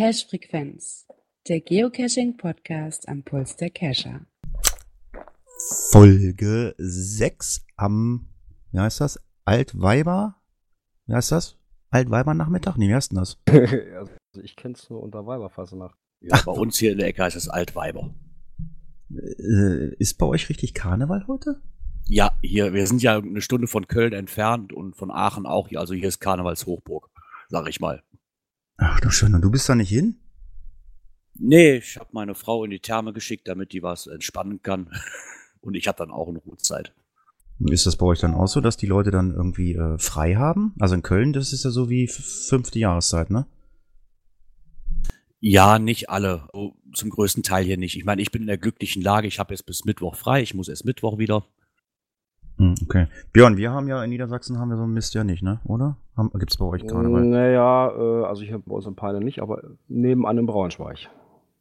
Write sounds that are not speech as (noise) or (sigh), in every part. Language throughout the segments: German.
Cache-Frequenz, der Geocaching-Podcast am Puls der Cacher. Folge 6 am, wie heißt das? Altweiber? Wie heißt das? Altweiber-Nachmittag? Nee, wie heißt denn das? (laughs) also ich kenn's nur unter Weiberfasnacht. Ja, bei uns hier in der Ecke heißt es Altweiber. Äh, ist bei euch richtig Karneval heute? Ja, hier, wir sind ja eine Stunde von Köln entfernt und von Aachen auch hier. Also hier ist Karnevalshochburg, sag ich mal. Ach du schön, und du bist da nicht hin? Nee, ich habe meine Frau in die Therme geschickt, damit die was entspannen kann. (laughs) Und ich habe dann auch eine Ruhezeit. Ist das bei euch dann auch so, dass die Leute dann irgendwie äh, frei haben? Also in Köln, das ist ja so wie fünfte Jahreszeit, ne? Ja, nicht alle. Zum größten Teil hier nicht. Ich meine, ich bin in der glücklichen Lage, ich habe jetzt bis Mittwoch frei, ich muss erst Mittwoch wieder. Hm, okay. Björn, wir haben ja in Niedersachsen haben wir so ein Mist ja nicht, ne? Oder? Gibt es bei euch Karneval? Naja, äh, also hier bei uns in Peine nicht, aber nebenan in Braunschweig.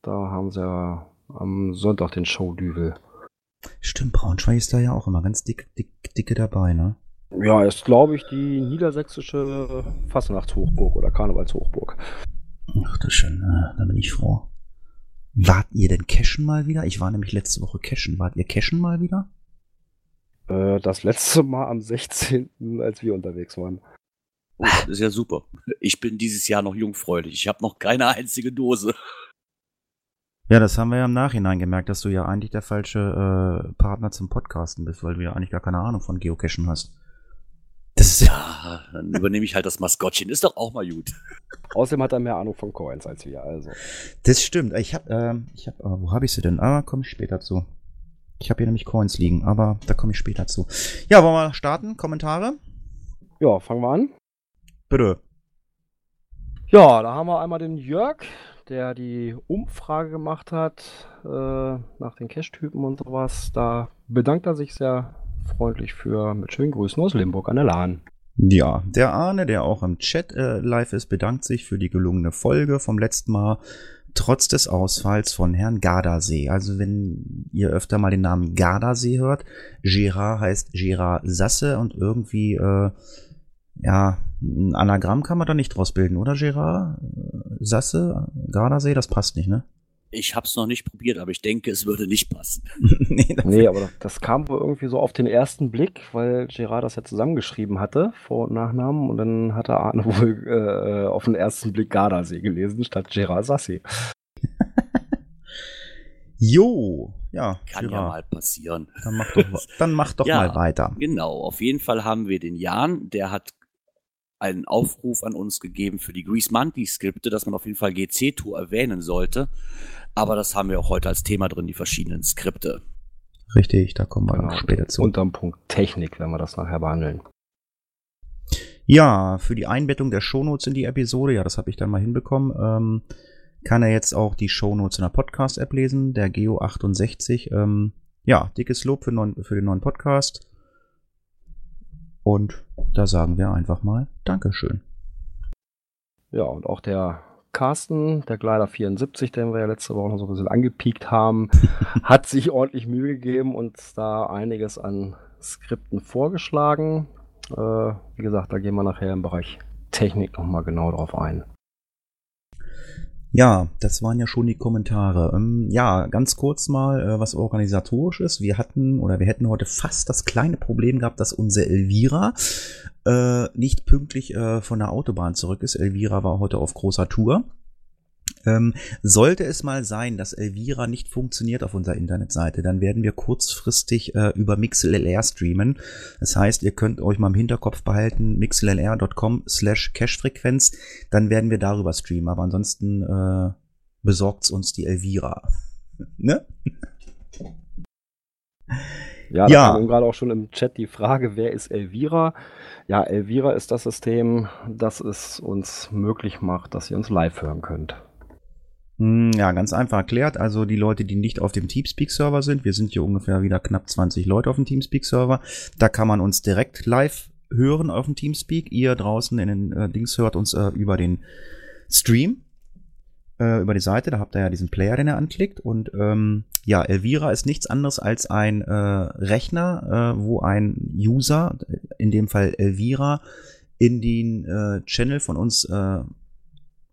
Da haben sie ja am Sonntag den Showdüvel. Stimmt, Braunschweig ist da ja auch immer ganz dick, dick, dicke dabei, ne? Ja, ist, glaube ich, die niedersächsische Fastnachtshochburg oder Karnevalshochburg. Ach, das ist schön, äh, da bin ich froh. Wart ihr denn cashen mal wieder? Ich war nämlich letzte Woche cashen. Wart ihr cashen mal wieder? Äh, das letzte Mal am 16., als wir unterwegs waren. Oh, das ist ja super. Ich bin dieses Jahr noch jungfräulich. Ich habe noch keine einzige Dose. Ja, das haben wir ja im Nachhinein gemerkt, dass du ja eigentlich der falsche äh, Partner zum Podcasten bist, weil du ja eigentlich gar keine Ahnung von Geocachen hast. Das ist ja, dann übernehme ich halt das Maskottchen. Ist doch auch mal gut. Außerdem hat er mehr Ahnung von Coins als wir, also. Das stimmt. Ich habe, äh, ich habe, äh, wo habe ich sie denn? Ah, komme ich später zu. Ich habe hier nämlich Coins liegen, aber da komme ich später zu. Ja, wollen wir starten? Kommentare? Ja, fangen wir an. Bitte. Ja, da haben wir einmal den Jörg, der die Umfrage gemacht hat äh, nach den Cache-Typen und sowas. Da bedankt er sich sehr freundlich für mit schönen Grüßen aus Limburg an der Lahn. Ja, der Arne, der auch im Chat äh, live ist, bedankt sich für die gelungene Folge vom letzten Mal, trotz des Ausfalls von Herrn Gardasee. Also wenn ihr öfter mal den Namen Gardasee hört, Gérard heißt Gérard Sasse und irgendwie, äh, ja, ein Anagramm kann man da nicht draus bilden, oder Gérard? Sasse, Gardasee, das passt nicht, ne? Ich hab's noch nicht probiert, aber ich denke, es würde nicht passen. (laughs) nee, nee, aber das kam wohl irgendwie so auf den ersten Blick, weil Gerard das ja zusammengeschrieben hatte, Vor- und Nachnamen, und dann hatte Arne wohl äh, auf den ersten Blick Gardasee gelesen, statt Gerard Sassi. (laughs) jo, ja. Kann Gerard. ja mal passieren. Dann mach doch, dann mach doch (laughs) ja, mal weiter. Genau, auf jeden Fall haben wir den Jan, der hat einen Aufruf an uns gegeben für die Grease Monkey Skripte, dass man auf jeden Fall GC-Tour erwähnen sollte. Aber das haben wir auch heute als Thema drin, die verschiedenen Skripte. Richtig, da kommen wir genau. noch später zu. Unterm Punkt Technik, wenn wir das nachher behandeln. Ja, für die Einbettung der Shownotes in die Episode, ja, das habe ich dann mal hinbekommen, ähm, kann er jetzt auch die Shownotes in der Podcast-App lesen, der Geo68. Ähm, ja, dickes Lob für, neun, für den neuen Podcast. Und da sagen wir einfach mal Dankeschön. Ja, und auch der Carsten, der Glider 74, den wir ja letzte Woche noch so ein bisschen angepiekt haben, (laughs) hat sich ordentlich Mühe gegeben und da einiges an Skripten vorgeschlagen. Äh, wie gesagt, da gehen wir nachher im Bereich Technik nochmal genau drauf ein. Ja, das waren ja schon die Kommentare. Ähm, ja, ganz kurz mal, äh, was organisatorisch ist. Wir hatten oder wir hätten heute fast das kleine Problem gehabt, dass unsere Elvira äh, nicht pünktlich äh, von der Autobahn zurück ist. Elvira war heute auf großer Tour. Ähm, sollte es mal sein, dass Elvira nicht funktioniert auf unserer Internetseite, dann werden wir kurzfristig äh, über MixLR streamen. Das heißt, ihr könnt euch mal im Hinterkopf behalten, mixlr.com slash Cashfrequenz, dann werden wir darüber streamen. Aber ansonsten äh, besorgt's uns die Elvira. (laughs) ne? Ja, da ja. kam gerade auch schon im Chat die Frage, wer ist Elvira? Ja, Elvira ist das System, das es uns möglich macht, dass ihr uns live hören könnt. Hm, ja, ganz einfach erklärt. Also die Leute, die nicht auf dem Teamspeak-Server sind, wir sind hier ungefähr wieder knapp 20 Leute auf dem Teamspeak-Server. Da kann man uns direkt live hören auf dem Teamspeak. Ihr draußen in den äh, Dings hört uns äh, über den Stream, äh, über die Seite. Da habt ihr ja diesen Player, den ihr anklickt. Und ähm, ja, Elvira ist nichts anderes als ein äh, Rechner, äh, wo ein User, in dem Fall Elvira, in den äh, Channel von uns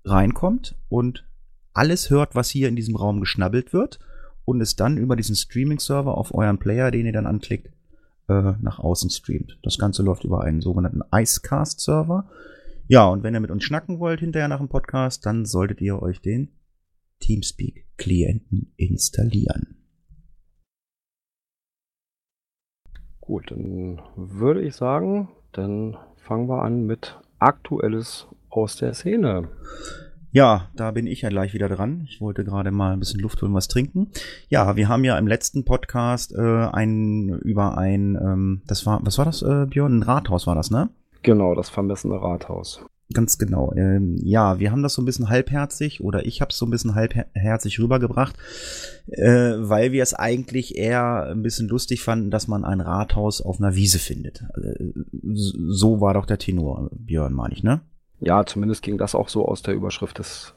reinkommt und alles hört, was hier in diesem Raum geschnabbelt wird und es dann über diesen Streaming-Server auf euren Player, den ihr dann anklickt, äh, nach außen streamt. Das Ganze läuft über einen sogenannten Icecast-Server. Ja, und wenn ihr mit uns schnacken wollt hinterher nach dem Podcast, dann solltet ihr euch den Teamspeak-Klienten installieren. Gut, dann würde ich sagen, dann fangen wir an mit Aktuelles aus der Szene. Ja, da bin ich ja gleich wieder dran. Ich wollte gerade mal ein bisschen Luft holen, was trinken. Ja, wir haben ja im letzten Podcast äh, ein über ein, ähm, das war, was war das, äh, Björn? Ein Rathaus war das, ne? Genau, das vermessene Rathaus. Ganz genau. Ähm, ja, wir haben das so ein bisschen halbherzig oder ich habe es so ein bisschen halbherzig rübergebracht, äh, weil wir es eigentlich eher ein bisschen lustig fanden, dass man ein Rathaus auf einer Wiese findet. Äh, so war doch der Tenor, Björn, meine ich, ne? Ja, zumindest ging das auch so aus der Überschrift des,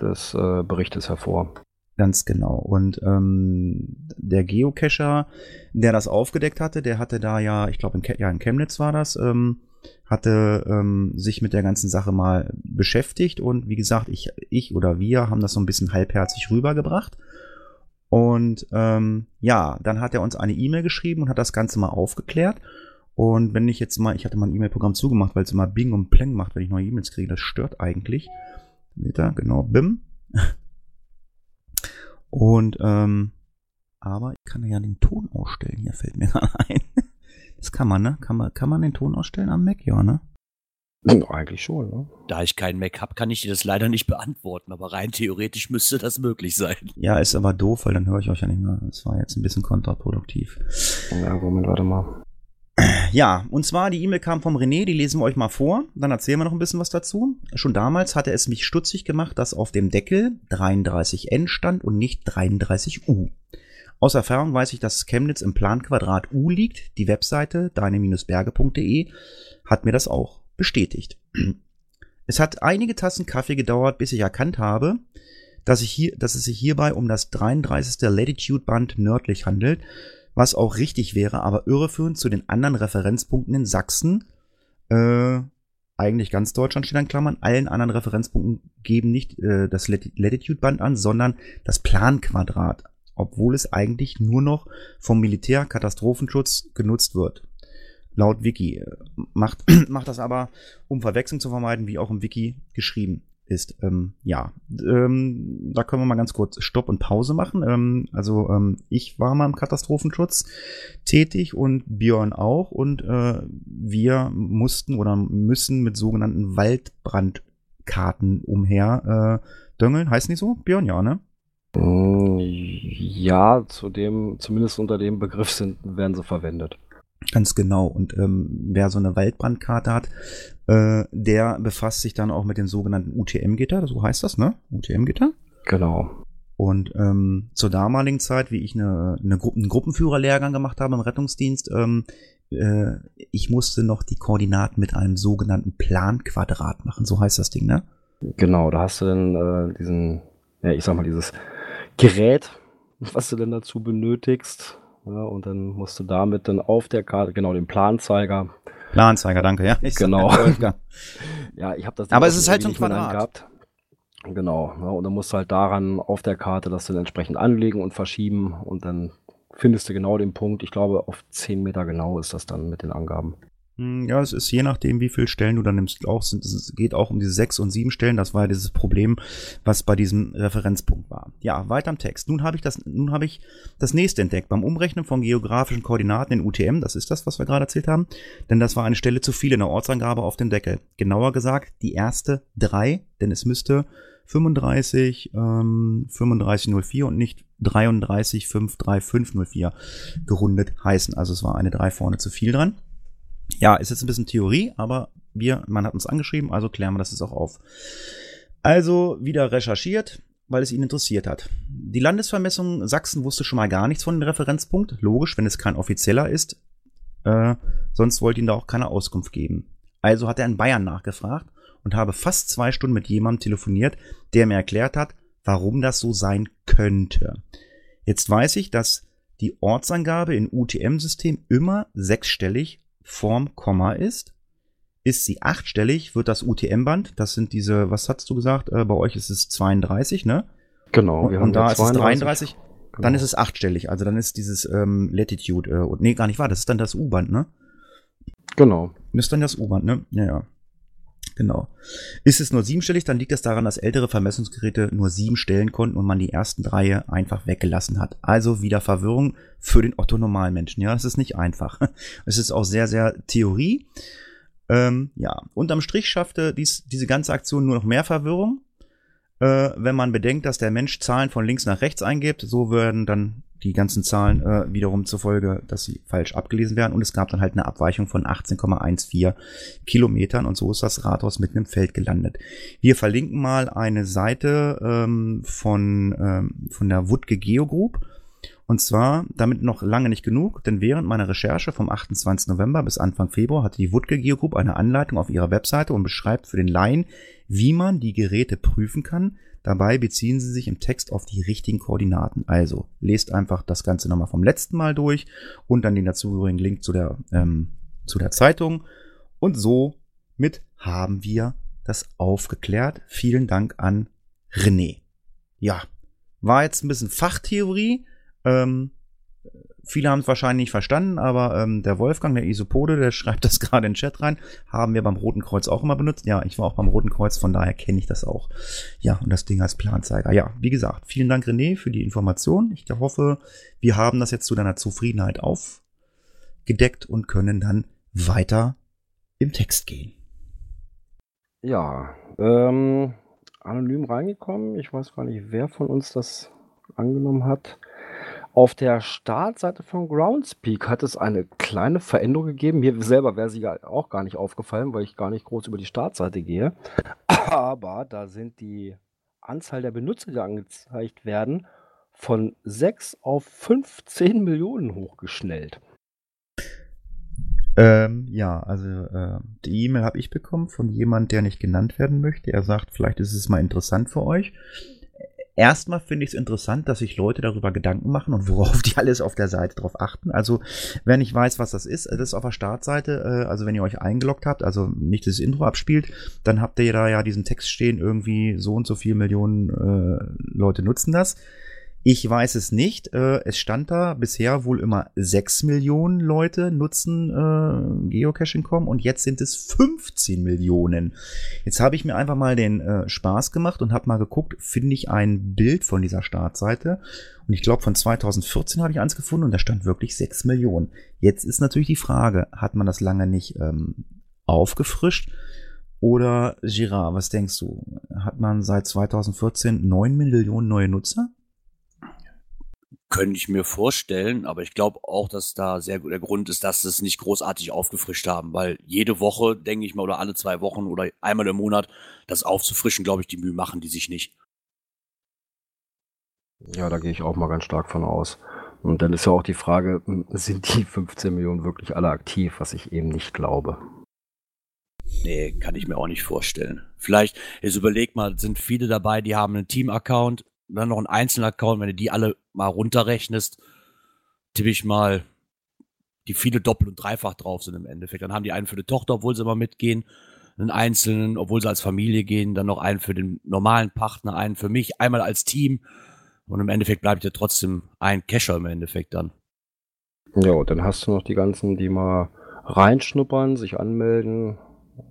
des äh, Berichtes hervor. Ganz genau. Und ähm, der Geocacher, der das aufgedeckt hatte, der hatte da ja, ich glaube, in, ja, in Chemnitz war das, ähm, hatte ähm, sich mit der ganzen Sache mal beschäftigt und wie gesagt, ich, ich oder wir haben das so ein bisschen halbherzig rübergebracht. Und ähm, ja, dann hat er uns eine E-Mail geschrieben und hat das Ganze mal aufgeklärt. Und wenn ich jetzt mal, ich hatte mal ein E-Mail-Programm zugemacht, weil es immer Bing und Pleng macht, wenn ich neue E-Mails kriege, das stört eigentlich. Seht ihr? Genau, BIM. (laughs) Und, ähm, aber ich kann ja den Ton ausstellen, hier fällt mir (laughs) gerade ein. Das kann man, ne? Kann man, kann man den Ton ausstellen am Mac, ja, ne? Ja, eigentlich schon, ne? Da ich keinen Mac habe, kann ich dir das leider nicht beantworten, aber rein theoretisch müsste das möglich sein. Ja, ist aber doof, weil dann höre ich euch ja nicht mehr. Das war jetzt ein bisschen kontraproduktiv. Ja, Moment, warte mal. Ja, und zwar die E-Mail kam vom René, die lesen wir euch mal vor, dann erzählen wir noch ein bisschen was dazu. Schon damals hatte es mich stutzig gemacht, dass auf dem Deckel 33N stand und nicht 33U. Aus Erfahrung weiß ich, dass Chemnitz im Planquadrat U liegt. Die Webseite deine-berge.de hat mir das auch bestätigt. Es hat einige Tassen Kaffee gedauert, bis ich erkannt habe, dass, ich hier, dass es sich hierbei um das 33. Latitude Band nördlich handelt, was auch richtig wäre, aber irreführend zu den anderen Referenzpunkten in Sachsen. Äh, eigentlich ganz Deutschland steht in Klammern. Allen anderen Referenzpunkten geben nicht äh, das Latitude-Band an, sondern das Planquadrat, obwohl es eigentlich nur noch vom Militärkatastrophenschutz genutzt wird. Laut Wiki macht, (clears throat) macht das aber, um Verwechslung zu vermeiden, wie auch im Wiki geschrieben ist. Ähm, ja, ähm, da können wir mal ganz kurz Stopp und Pause machen. Ähm, also ähm, ich war mal im Katastrophenschutz tätig und Björn auch und äh, wir mussten oder müssen mit sogenannten Waldbrandkarten umher äh, döngeln. Heißt nicht so, Björn? Ja, ne? Mm, ja, zu dem, zumindest unter dem Begriff sind, werden sie verwendet. Ganz genau. Und ähm, wer so eine Waldbrandkarte hat, äh, der befasst sich dann auch mit den sogenannten UTM-Gitter. So heißt das, ne? UTM-Gitter? Genau. Und ähm, zur damaligen Zeit, wie ich eine, eine Gru einen Gruppenführerlehrgang gemacht habe im Rettungsdienst, ähm, äh, ich musste noch die Koordinaten mit einem sogenannten Planquadrat machen. So heißt das Ding, ne? Genau, da hast du dann äh, diesen, ja, ich sag mal, dieses Gerät, was du denn dazu benötigst. Ja, und dann musst du damit dann auf der Karte, genau, den Planzeiger. Planzeiger, danke, ja. Ich genau. (laughs) ja, ich habe das. Aber es ist halt so ein Quadrat. Gehabt. Genau. Ja, und dann musst du halt daran auf der Karte das dann entsprechend anlegen und verschieben und dann findest du genau den Punkt. Ich glaube, auf 10 Meter genau ist das dann mit den Angaben. Hm, ja, es ist je nachdem, wie viele Stellen du dann nimmst. Auch, es geht auch um diese sechs und sieben Stellen. Das war ja dieses Problem, was bei diesem Referenzpunkt war. Ja, weiter im Text. Nun habe ich das, ich das nächste entdeckt. Beim Umrechnen von geografischen Koordinaten in UTM, das ist das, was wir gerade erzählt haben, denn das war eine Stelle zu viel in der Ortsangabe auf dem Deckel. Genauer gesagt, die erste drei, denn es müsste 35, ähm, 3504 und nicht 33, 53504 gerundet heißen. Also es war eine drei vorne zu viel dran. Ja, ist jetzt ein bisschen Theorie, aber wir, man hat uns angeschrieben, also klären wir das jetzt auch auf. Also wieder recherchiert, weil es ihn interessiert hat. Die Landesvermessung Sachsen wusste schon mal gar nichts von dem Referenzpunkt. Logisch, wenn es kein offizieller ist. Äh, sonst wollte ihn da auch keine Auskunft geben. Also hat er in Bayern nachgefragt und habe fast zwei Stunden mit jemandem telefoniert, der mir erklärt hat, warum das so sein könnte. Jetzt weiß ich, dass die Ortsangabe in UTM-System immer sechsstellig vorm Komma ist. Ist sie achtstellig, wird das UTM-Band, das sind diese, was hast du gesagt, äh, bei euch ist es 32, ne? Genau. Und, und da ist es 33, Genau. dann ist es achtstellig, also dann ist dieses ähm, Latitude, äh, nee, gar nicht wahr, das ist dann das U-Band, ne? Genau. Das ist dann das U-Band, ne? Ja, ja. Genau. Ist es nur siebenstellig, dann liegt es daran, dass ältere Vermessungsgeräte nur sieben stellen konnten und man die ersten drei einfach weggelassen hat. Also wieder Verwirrung für den Otto-Normalmenschen. Ja, das ist nicht einfach. (laughs) Es ist auch sehr, sehr Theorie. Ähm, ja, unterm Strich schaffte dies, diese ganze Aktion nur noch mehr Verwirrung. Äh, wenn man bedenkt, dass der Mensch Zahlen von links nach rechts eingibt, so werden dann die ganzen Zahlen äh, wiederum zur Folge, dass sie falsch abgelesen werden. Und es gab dann halt eine Abweichung von 18,14 Kilometern und so ist das Rathaus mitten im Feld gelandet. Wir verlinken mal eine Seite ähm, von, ähm, von der Wutke Geo Group. Und zwar damit noch lange nicht genug, denn während meiner Recherche vom 28. November bis Anfang Februar hatte die Wutke Geo Group eine Anleitung auf ihrer Webseite und beschreibt für den Laien, wie man die Geräte prüfen kann. Dabei beziehen sie sich im Text auf die richtigen Koordinaten. Also lest einfach das Ganze nochmal vom letzten Mal durch und dann den dazugehörigen Link zu der, ähm, zu der Zeitung. Und so mit haben wir das aufgeklärt. Vielen Dank an René. Ja, war jetzt ein bisschen Fachtheorie. Ähm, viele haben es wahrscheinlich nicht verstanden, aber ähm, der Wolfgang, der Isopode, der (laughs) schreibt das gerade in den Chat rein, haben wir beim Roten Kreuz auch immer benutzt. Ja, ich war auch beim Roten Kreuz, von daher kenne ich das auch. Ja, und das Ding als Planzeiger. Ja, wie gesagt, vielen Dank René für die Information. Ich hoffe, wir haben das jetzt zu deiner Zufriedenheit aufgedeckt und können dann weiter im Text gehen. Ja, ähm, anonym reingekommen. Ich weiß gar nicht, wer von uns das angenommen hat. Auf der Startseite von Groundspeak hat es eine kleine Veränderung gegeben. Mir selber wäre sie ja auch gar nicht aufgefallen, weil ich gar nicht groß über die Startseite gehe. (clears throat) Aber da sind die Anzahl der Benutzer, die angezeigt werden, von 6 auf 15 Millionen hochgeschnellt. Ähm, ja, also äh, die E-Mail habe ich bekommen von jemand, der nicht genannt werden möchte. Er sagt, vielleicht ist es mal interessant für euch. Erstmal finde ich es interessant, dass sich Leute darüber Gedanken machen und worauf (laughs) die alles auf der Seite drauf achten. Also, wer nicht weiß, was das ist, das ist auf der Startseite, äh, also wenn ihr euch eingeloggt habt, also nicht das Intro abspielt, dann habt ihr da ja diesen Text stehen, irgendwie so und so viele Millionen äh, Leute nutzen das. Ich weiß es nicht. Äh, es stand da bisher wohl immer 6 Millionen Leute nutzen äh, Geocaching.com und jetzt sind es 15 Millionen. Jetzt habe ich mir einfach mal den äh, Spaß gemacht und habe mal geguckt, finde ich ein Bild von dieser Startseite. Und ich glaube, von 2014 habe ich eins gefunden und da stand wirklich 6 Millionen. Jetzt ist natürlich die Frage, hat man das lange nicht ähm, aufgefrischt? Oder Girard, was denkst du? Hat man seit 2014 9 Millionen neue Nutzer? Könnte ich mir vorstellen, aber ich glaube auch, dass da sehr gut der Grund ist, dass sie es nicht großartig aufgefrischt haben, weil jede Woche, denke ich mal, oder alle zwei Wochen oder einmal im Monat das aufzufrischen, glaube ich, die Mühe machen die sich nicht. Ja, da gehe ich auch mal ganz stark von aus. Und dann ist ja auch die Frage, sind die 15 Millionen wirklich alle aktiv, was ich eben nicht glaube. Nee, kann ich mir auch nicht vorstellen. Vielleicht, jetzt überleg mal, sind viele dabei, die haben einen Team-Account, dann noch einen Einzel-Account, wenn du die alle mal runterrechnest, tippe ich mal, die viele doppelt und dreifach drauf sind im Endeffekt. Dann haben die einen für die Tochter, obwohl sie immer mitgehen, einen einzelnen, obwohl sie als Familie gehen, dann noch einen für den normalen Partner, einen für mich, einmal als Team. Und im Endeffekt bleibt ja trotzdem ein Cacher im Endeffekt dann. Ja, dann hast du noch die ganzen, die mal reinschnuppern, sich anmelden,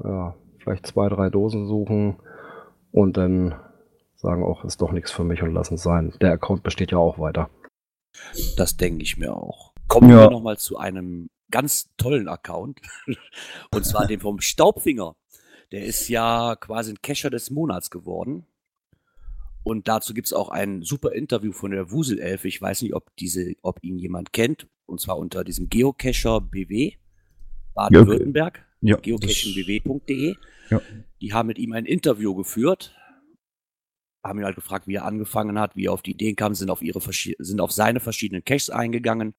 ja, vielleicht zwei, drei Dosen suchen und dann sagen auch, ist doch nichts für mich und lassen es sein. Der Account besteht ja auch weiter. Das denke ich mir auch. Kommen Ja. wir nochmal zu einem ganz tollen Account. (laughs) Und zwar dem vom Staubfinger. Der ist ja quasi ein Cacher des Monats geworden. Und dazu gibt's auch ein super Interview von der Wuselelfe. Ich weiß nicht, ob diese, ob ihn jemand kennt. Und zwar unter diesem Geocacher BW Baden-Württemberg. Ja, geocachingbw.de. Ja. Die haben mit ihm ein Interview geführt, haben ihn halt gefragt, wie er angefangen hat, wie er auf die Ideen kam, sind auf ihre sind auf seine verschiedenen Caches eingegangen.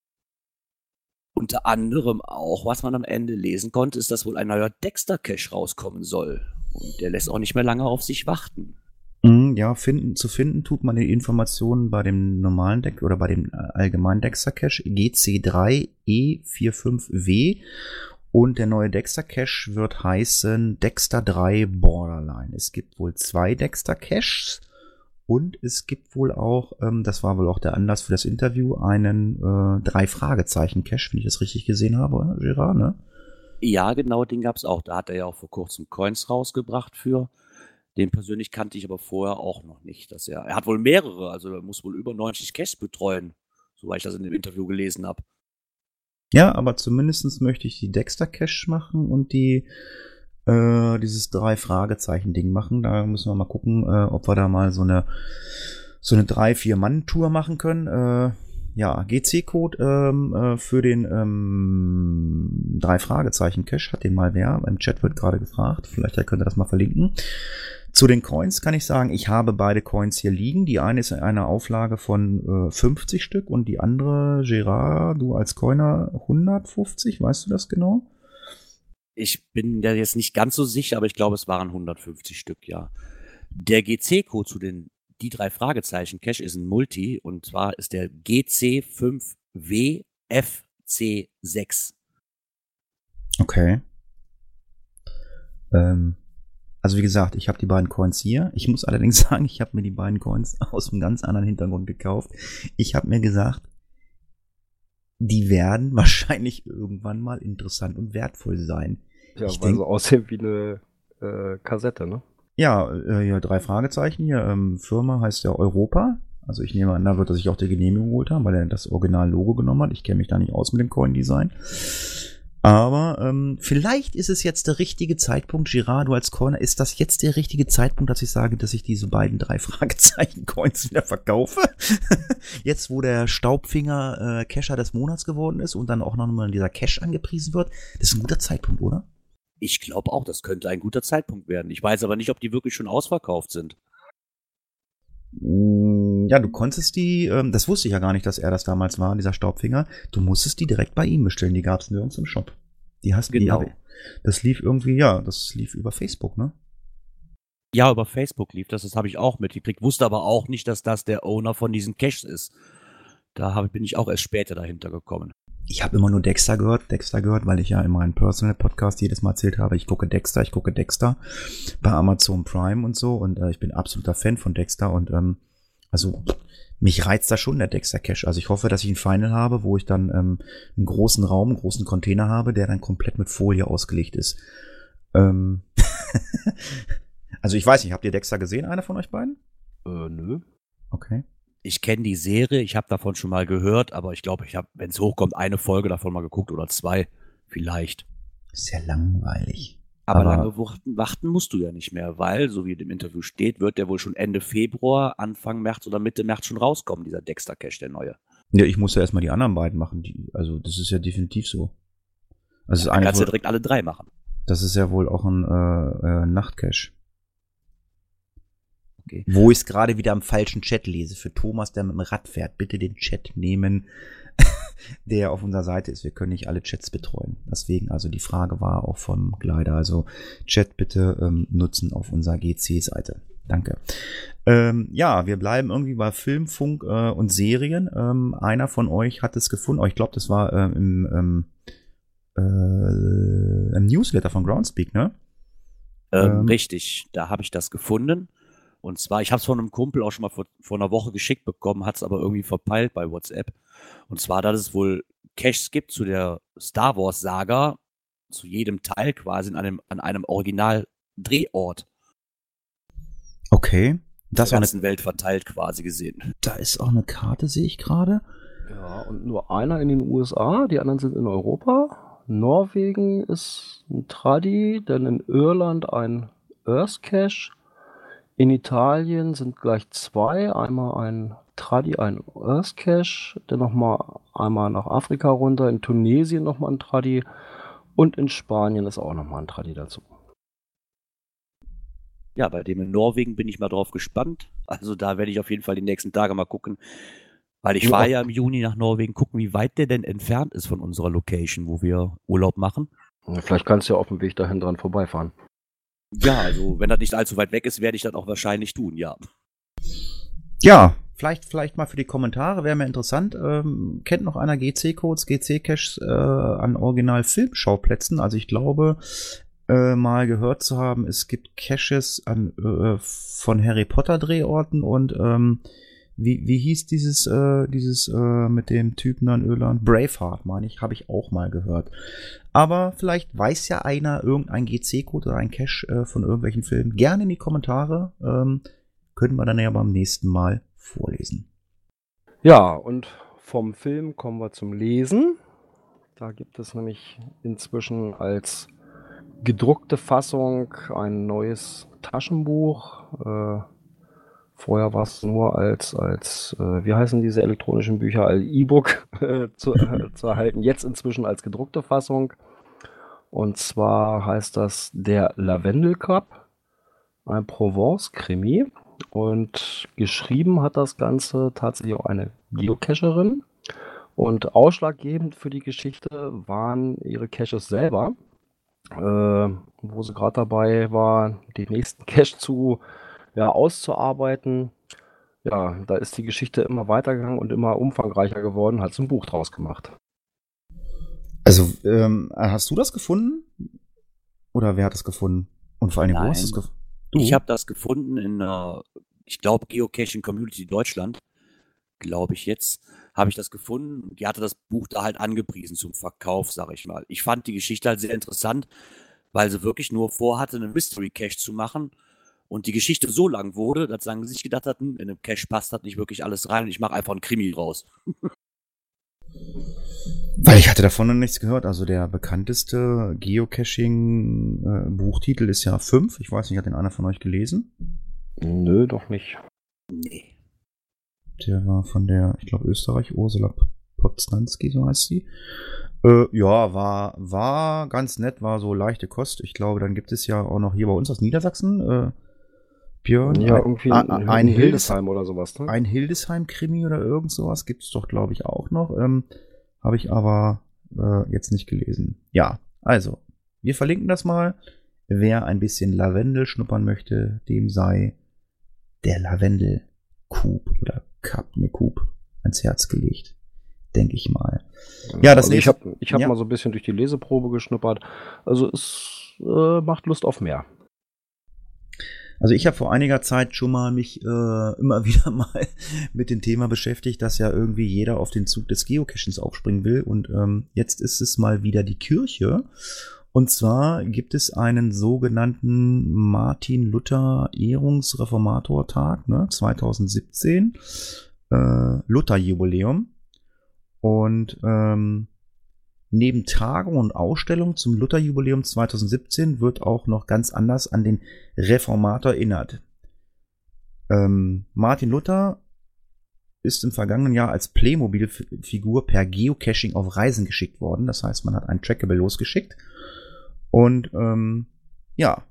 Unter anderem auch, was man am Ende lesen konnte, ist, dass wohl ein neuer Dexter-Cache rauskommen soll. Und der lässt auch nicht mehr lange auf sich warten. Mm, Ja, finden, zu finden tut man die Informationen bei dem normalen Deck oder bei dem äh, allgemeinen Dexter Cache E GC3 E45W. Und der neue Dexter Cache wird heißen Dexter 3 Borderline. Es gibt wohl zwei Dexter Caches und es gibt wohl auch, ähm, das war wohl auch der Anlass für das Interview, einen äh, drei Fragezeichen Cache, wenn ich das richtig gesehen habe, Gerard, ne? Ja, genau, den gab's auch. Da hat er ja auch vor kurzem Coins rausgebracht für. Den persönlich kannte ich aber vorher auch noch nicht. Dass er, er hat wohl mehrere, also er muss wohl über 90 Caches betreuen, soweit ich das in dem Interview gelesen habe. Ja, aber zumindestens möchte ich die Dexter Cache machen und die äh, dieses drei Fragezeichen Ding machen. Da müssen wir mal gucken, äh, ob wir da mal so eine so eine drei vier Mann Tour machen können. Äh, ja, GC-Code ähm, äh, für den ähm, drei Fragezeichen Cache hat den mal wer. Im Chat wird gerade gefragt. Vielleicht könnt ihr das mal verlinken. Zu den Coins kann ich sagen, ich habe beide Coins hier liegen. Die eine ist in einer Auflage von äh, 50 Stück und die andere, Gerard, du als Coiner 150, weißt du das genau? Ich bin ja jetzt nicht ganz so sicher, aber ich glaube, es waren 150 Stück, ja. Der GC-Code zu den die drei Fragezeichen Cache ist ein Multi und zwar ist der GC5WFC6. Okay. Ähm, also wie gesagt, ich habe die beiden Coins hier. Ich muss allerdings (laughs) sagen, ich habe mir die beiden Coins aus einem ganz anderen Hintergrund gekauft. Ich habe mir gesagt, die werden (laughs) wahrscheinlich irgendwann mal interessant und wertvoll sein. Ja, ich weil so aussehen wie eine äh, Kassette, ne? Ja, äh, ja, drei Fragezeichen hier. Ähm, Firma heißt ja Europa. Also ich nehme an, da wird er sich auch die Genehmigung geholt haben, weil er das Original-Logo genommen hat. Ich kenne mich da nicht aus mit dem Coin-Design. Aber ähm, vielleicht ist es jetzt der richtige Zeitpunkt, Girard, du als Coiner, ist das jetzt der richtige Zeitpunkt, dass ich sage, dass ich diese beiden drei (laughs) Fragezeichen-Coins wieder verkaufe? (laughs) jetzt, wo der Staubfinger äh, Cacher des Monats geworden ist und dann auch noch mal dieser Cash angepriesen wird, das ist ein guter Zeitpunkt, oder? Ich glaube auch, das könnte ein guter Zeitpunkt werden. Ich weiß aber nicht, ob die wirklich schon ausverkauft sind. Mm, ja, du konntest die, ähm, das wusste ich ja gar nicht, dass er das damals war, dieser Staubfinger. Du musstest die direkt bei ihm bestellen, die gab es nirgends im Shop. Die hast Genau. Die, das lief irgendwie, ja, das lief über Facebook, ne? Ja, über Facebook lief das, das habe ich auch mitgekriegt, wusste aber auch nicht, dass das der Owner von diesen Caches ist. Da hab, bin ich auch erst später dahinter gekommen. Ich habe immer nur Dexter gehört, Dexter gehört, weil ich ja in meinem Personal Podcast jedes Mal erzählt habe, ich gucke Dexter, ich gucke Dexter bei Amazon Prime und so und äh, ich bin absoluter Fan von Dexter und ähm, also mich reizt da schon der Dexter Cache. Also ich hoffe, dass ich ein Final habe, wo ich dann ähm, einen großen Raum, einen großen Container habe, der dann komplett mit Folie ausgelegt ist. Ähm (laughs) also ich weiß nicht, habt ihr Dexter gesehen, einer von euch beiden? Äh, nö. Okay. Ich kenne die Serie, ich habe davon schon mal gehört, aber ich glaube, ich habe, wenn es hochkommt, eine Folge davon mal geguckt oder zwei, vielleicht. Sehr langweilig. Aber, Aber- lange warten, musst du ja nicht mehr, weil, so wie im Interview steht, wird der wohl schon Ende Februar, Anfang März oder Mitte März schon rauskommen, dieser Dexter Cache, der neue. Ja, ich muss ja erstmal die anderen beiden machen. Die, also das ist ja definitiv so. Also Dann das, kannst du eine, direkt alle drei machen. das ist ja wohl auch ein äh, äh, Nachtcache. Okay. Wo ich es gerade wieder am falschen Chat lese. Für Thomas, der mit dem Rad fährt, bitte den Chat nehmen, (laughs) der auf unserer Seite ist. Wir können nicht alle Chats betreuen. Deswegen, also die Frage war auch vom Gleiter. Also Chat bitte ähm, nutzen auf unserer GC-Seite. Danke. Ähm, ja, wir bleiben irgendwie bei Film, Funk äh, und Serien. Ähm, einer von euch hat es gefunden. Oh, ich glaube, das war ähm, im, ähm, äh, im Newsletter von Groundspeak, ne? Ähm, Ähm. Richtig, da habe ich das gefunden. Und zwar, ich habe es von einem Kumpel auch schon mal vor, vor einer Woche geschickt bekommen, hat es aber irgendwie verpeilt bei WhatsApp. Und zwar, dass es wohl Caches gibt zu der Star Wars Saga, zu jedem Teil quasi in einem, an einem Original-Drehort Okay. Das der war eine, ganzen Welt verteilt quasi gesehen. da ist auch eine Karte, sehe ich gerade. Ja, und nur einer in den USA, die anderen sind in Europa. Norwegen ist ein Tradi, dann in Irland ein Earth Cache. In Italien sind gleich zwei, einmal ein Tradi, ein Earth Cache, dann nochmal einmal nach Afrika runter, in Tunesien nochmal ein Tradi und in Spanien ist auch nochmal ein Tradi dazu. Ja, bei dem in Norwegen bin ich mal drauf gespannt. Also da werde ich auf jeden Fall die nächsten Tage mal gucken. Weil ich Ja. war ja im Juni nach Norwegen gucken, wie weit der denn entfernt ist von unserer Location, wo wir Urlaub machen. Vielleicht kannst du ja auf dem Weg dahin dran vorbeifahren. Ja, also wenn das nicht allzu weit weg ist, werde ich das auch wahrscheinlich tun, ja. Ja, vielleicht, vielleicht mal für die Kommentare, wäre mir interessant. Ähm, kennt noch einer GC-Codes, GC-Caches äh, an Original-Filmschauplätzen? Also ich glaube, äh, mal gehört zu haben, es gibt Caches an, äh, von Harry Potter-Drehorten und ähm, wie, wie hieß dieses, äh, dieses äh, mit dem Typen an Irland? Braveheart, meine ich, habe ich auch mal gehört. Aber vielleicht weiß ja einer irgendein GC-Code oder ein Cache äh, von irgendwelchen Filmen. Gerne in die Kommentare. Ähm, können wir dann ja beim nächsten Mal vorlesen. Ja, und vom Film kommen wir zum Lesen. Da gibt es nämlich inzwischen als gedruckte Fassung ein neues Taschenbuch. Äh, vorher war es nur als, als äh, wie heißen diese elektronischen Bücher, als E-Book (laughs) äh, zu, äh, (laughs) zu erhalten. Jetzt inzwischen als gedruckte Fassung. Und zwar heißt das der Lavendel Cup, ein Provence-Krimi. Und geschrieben hat das Ganze tatsächlich auch eine Geocacherin. Und ausschlaggebend für die Geschichte waren ihre Caches selber, äh, wo sie gerade dabei war, die nächsten Cache zu ja, auszuarbeiten. Ja, da ist die Geschichte immer weitergegangen und immer umfangreicher geworden, hat so ein Buch draus gemacht. Also, ähm, hast du das gefunden? Oder wer hat es gefunden? Und vor allem, wo hast du es gefunden? Ich habe das gefunden in, äh, ich glaube, Geocaching Community Deutschland, glaube ich jetzt, habe ich das gefunden. Die hatte das Buch da halt angepriesen zum Verkauf, sage ich mal. Ich fand die Geschichte halt sehr interessant, weil sie wirklich nur vorhatte, einen Mystery Cache zu machen und die Geschichte so lang wurde, dass sie sich gedacht hatten, in einem Cache passt das nicht wirklich alles rein und ich mache einfach einen Krimi raus. (laughs) Weil ich hatte davon noch nichts gehört. Also der bekannteste Geocaching-Buchtitel ist ja 5. Ich weiß nicht, hat den einer von euch gelesen? Nö, doch nicht. Nee. Der war von der, ich glaube, Österreich, Ursula Poznanski, so heißt sie. Äh, ja, war, war ganz nett, war so leichte Kost. Ich glaube, dann gibt es ja auch noch hier bei uns aus Niedersachsen, äh, Björn, Ja, ein, irgendwie ein, ein, ein, Hildes, Hildesheim oder sowas. Ne? ein Hildesheim-Krimi oder irgend sowas gibt es doch, glaube ich, auch noch. Ähm, Habe ich aber äh, jetzt nicht gelesen. Ja, also, wir verlinken das mal. Wer ein bisschen Lavendel schnuppern möchte, dem sei der Lavendel Coup oder Cup, ne Coup, ans Herz gelegt. Denke ich mal. Ja, das also ich nächste- habe ich hab ja. mal so ein bisschen durch die Leseprobe geschnuppert. Also es äh, macht Lust auf mehr. Also ich habe vor einiger Zeit schon mal mich äh, immer (laughs) wieder mal mit dem Thema beschäftigt, dass ja irgendwie jeder auf den Zug des Geocachings aufspringen will. Und ähm, jetzt ist es mal wieder die Kirche. Und zwar gibt es einen sogenannten Martin Luther Ehrungsreformatortag, ne, 2017, äh, Luther-Jubiläum. Und ähm, Neben Tagung und Ausstellung zum Lutherjubiläum 2017 wird auch noch ganz anders an den Reformator erinnert. Ähm, Martin Luther ist im vergangenen Jahr als Playmobil-Figur per Geocaching auf Reisen geschickt worden. Das heißt, man hat ein Trackable losgeschickt. Und ähm, ja,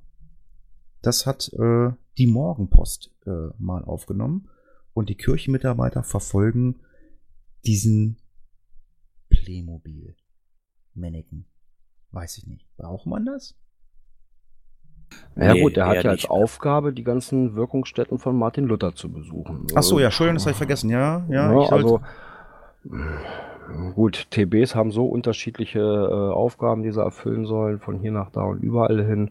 das hat äh, die Morgenpost äh, mal aufgenommen. Und die Kirchenmitarbeiter verfolgen diesen Playmobil. Mannequin. Weiß ich nicht. Braucht man das? Ja Nee, gut, der hat ja als nicht. Aufgabe, die ganzen Wirkungsstätten von Martin Luther zu besuchen. Ach so, ja, Entschuldigung, das habe ich vergessen. Ja, ja. Ja, ich sollte- also mh, gut, TBs haben so unterschiedliche äh, Aufgaben, die sie erfüllen sollen, von hier nach da und überall hin.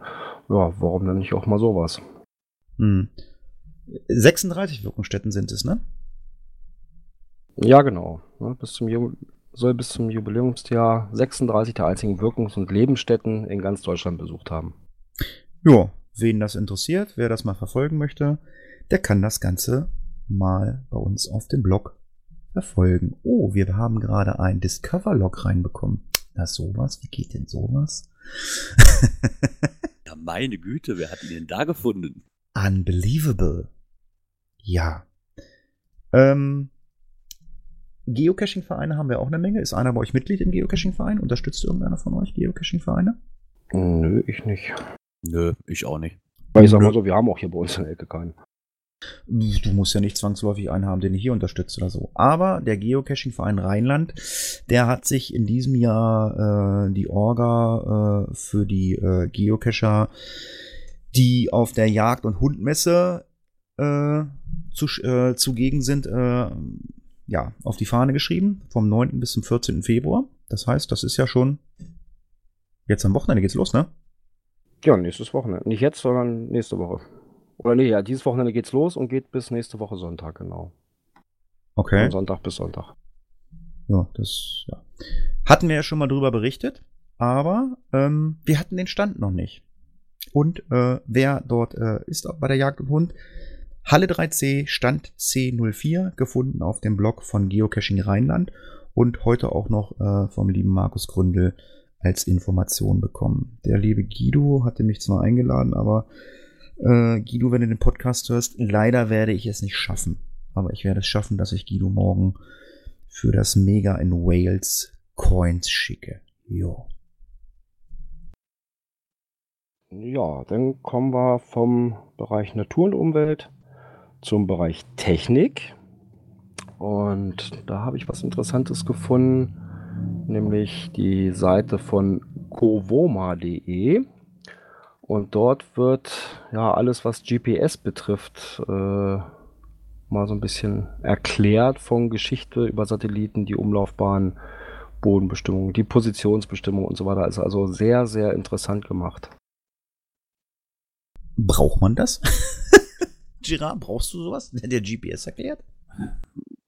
Ja, warum dann nicht auch mal sowas? Hm. 36 Wirkungsstätten sind es, ne? Ja, genau. Ja, bis zum Ju soll bis zum Jubiläumsjahr 36 der einzigen Wirkungs- und Lebensstätten in ganz Deutschland besucht haben. Ja, wen das interessiert, wer das mal verfolgen möchte, der kann das Ganze mal bei uns auf dem Blog verfolgen. Oh, wir haben gerade ein Discover-Log reinbekommen. Na sowas, wie geht denn sowas? Ja, meine Güte, wer hat ihn denn da gefunden? Unbelievable. Ja. Ähm, Geocaching-Vereine haben wir auch eine Menge. Ist einer bei euch Mitglied im Geocaching-Verein? Unterstützt irgendeiner von euch Geocaching-Vereine? Nö, ich nicht. Nö, ich auch nicht. Weil ich sag mal so, wir haben auch hier bei uns in der Ecke keinen. Du musst ja nicht zwangsläufig einen haben, den ihr hier unterstützt oder so. Aber der Geocaching-Verein Rheinland, der hat sich in diesem Jahr äh, die Orga äh, für die äh, Geocacher, die auf der Jagd- und Hundmesse äh, zu, äh, zugegen sind, äh, ja, auf die Fahne geschrieben, vom 9. bis zum 14. Februar. Das heißt, das ist ja schon jetzt am Wochenende geht's los, ne? Ja, nächstes Wochenende. Nicht jetzt, sondern nächste Woche. Oder nee, ja, dieses Wochenende geht's los und geht bis nächste Woche Sonntag, genau. Okay. Von Sonntag bis Sonntag. Ja, das ja. hatten wir ja schon mal drüber berichtet, aber ähm, wir hatten den Stand noch nicht. Und äh, wer dort äh, ist bei der Jagd und Hund, Halle 3C, Stand C04, gefunden auf dem Blog von Geocaching Rheinland und heute auch noch äh, vom lieben Markus Gründel als Information bekommen. Der liebe Guido hatte mich zwar eingeladen, aber äh, Guido, wenn du den Podcast hörst, leider werde ich es nicht schaffen. Aber ich werde es schaffen, dass ich Guido morgen für das Mega in Wales Coins schicke. Jo. Ja, dann kommen wir vom Bereich Natur und Umwelt zum Bereich Technik. Und da habe ich was Interessantes gefunden, nämlich die Seite von covoma.de. Und dort wird ja alles, was GPS betrifft, äh, mal so ein bisschen erklärt von Geschichte über Satelliten, die Umlaufbahn, Bodenbestimmung, die Positionsbestimmung und so weiter. Ist also sehr, sehr interessant gemacht. Braucht man das? Girard, brauchst du sowas, der dir GPS erklärt?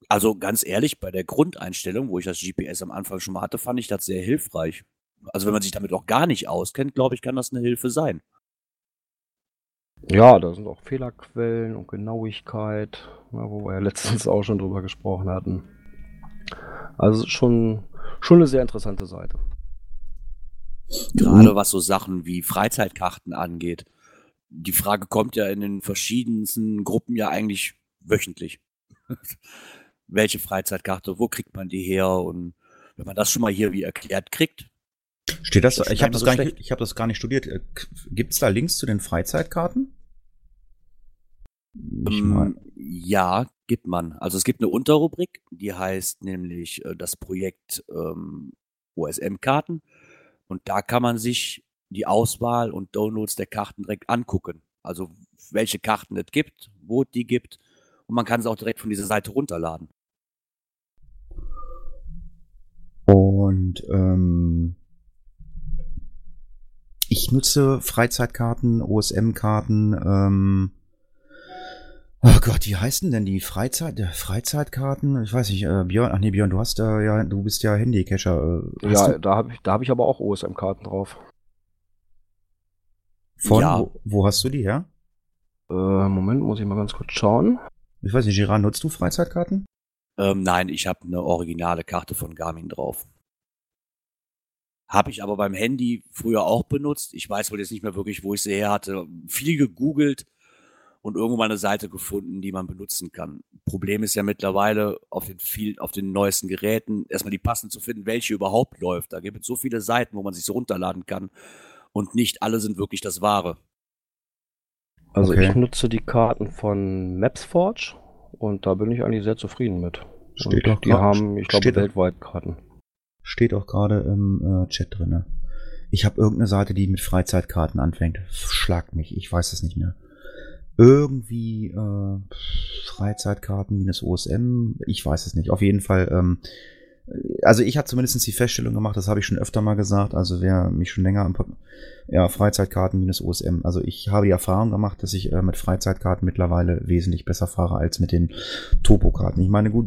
Also ganz ehrlich, bei der Grundeinstellung, wo ich das GPS am Anfang schon mal hatte, fand ich das sehr hilfreich. Also wenn man sich damit auch gar nicht auskennt, glaube ich, kann das eine Hilfe sein. Ja, da sind auch Fehlerquellen und Genauigkeit, wo wir ja (laughs) letztens auch schon drüber gesprochen hatten. Also schon, schon eine sehr interessante Seite. Gerade was so Sachen wie Freizeitkarten angeht die Frage kommt ja in den verschiedensten Gruppen ja eigentlich wöchentlich. (laughs) Welche Freizeitkarte, wo kriegt man die her? Und wenn man das schon mal hier wie erklärt kriegt. Steht das, ich habe das, so gar nicht, ich hab das gar nicht studiert. Äh, Gibt es da Links zu den Freizeitkarten? Ähm, ja, gibt man. Also es gibt eine Unterrubrik, die heißt nämlich äh, das Projekt ähm, OSM-Karten. Und da kann man sich die Auswahl und Downloads der Karten direkt angucken. Also welche Karten es gibt, wo es die gibt. Und man kann es auch direkt von dieser Seite runterladen. Und ähm, ich nutze Freizeitkarten, OSM-Karten. Ähm, oh Gott, wie heißen denn die Freizeit, äh, Freizeitkarten? Ich weiß nicht, äh, Björn, ach nee, Björn, du hast äh, ja, du bist ja Handycacher. Äh, ja, da habe ich, da hab ich aber auch OSM-Karten drauf. Von? Ja. Wo, wo, hast du die her? Äh, Moment, muss ich mal ganz kurz schauen. Ich weiß nicht, Giran, nutzt du Freizeitkarten? Ähm, nein, ich habe eine originale Karte von Garmin drauf. Habe ich aber beim Handy früher auch benutzt. Ich weiß wohl jetzt nicht mehr wirklich, wo ich sie her hatte. Viel gegoogelt und irgendwann eine Seite gefunden, die man benutzen kann. Problem ist ja mittlerweile auf den viel, auf den neuesten Geräten erstmal die passend zu finden, welche überhaupt läuft. Da gibt es so viele Seiten, wo man sich so runterladen kann und nicht alle sind wirklich das Wahre. Also okay. ich nutze die Karten von MapsForge und da bin ich eigentlich sehr zufrieden mit. Steht und die haben, ich glaube, weltweit Karten. Steht auch gerade im äh, Chat drin. Ich habe irgendeine Seite, die mit Freizeitkarten anfängt. Schlag mich, ich weiß es nicht mehr. Irgendwie äh, Freizeitkarten minus OSM, ich weiß es nicht. Auf jeden Fall ähm, also ich habe zumindest die Feststellung gemacht, das habe ich schon öfter mal gesagt, also wer mich schon länger im ja, Freizeitkarten minus OSM, also ich habe die Erfahrung gemacht, dass ich äh, mit Freizeitkarten mittlerweile wesentlich besser fahre als mit den Topo-Karten. Ich meine, gut,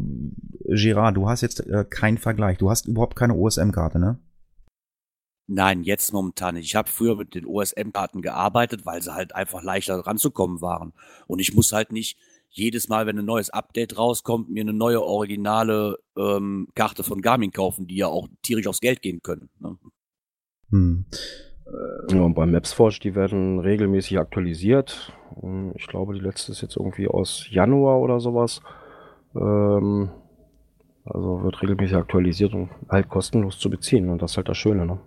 Gerard, du hast jetzt äh, keinen Vergleich, du hast überhaupt keine OSM-Karte, ne? Nein, jetzt momentan nicht. Ich habe früher mit den OSM-Karten gearbeitet, weil sie halt einfach leichter ranzukommen waren. Und ich muss halt nicht jedes Mal, wenn ein neues Update rauskommt, mir eine neue originale ähm, Karte von Garmin kaufen, die ja auch tierisch aufs Geld gehen können. Ne? Hm. Ja, und bei MapsForge, die werden regelmäßig aktualisiert. Ich glaube, die letzte ist jetzt irgendwie aus Januar oder sowas. Ähm, also wird regelmäßig aktualisiert und halt kostenlos zu beziehen. Und das ist halt das Schöne, ne?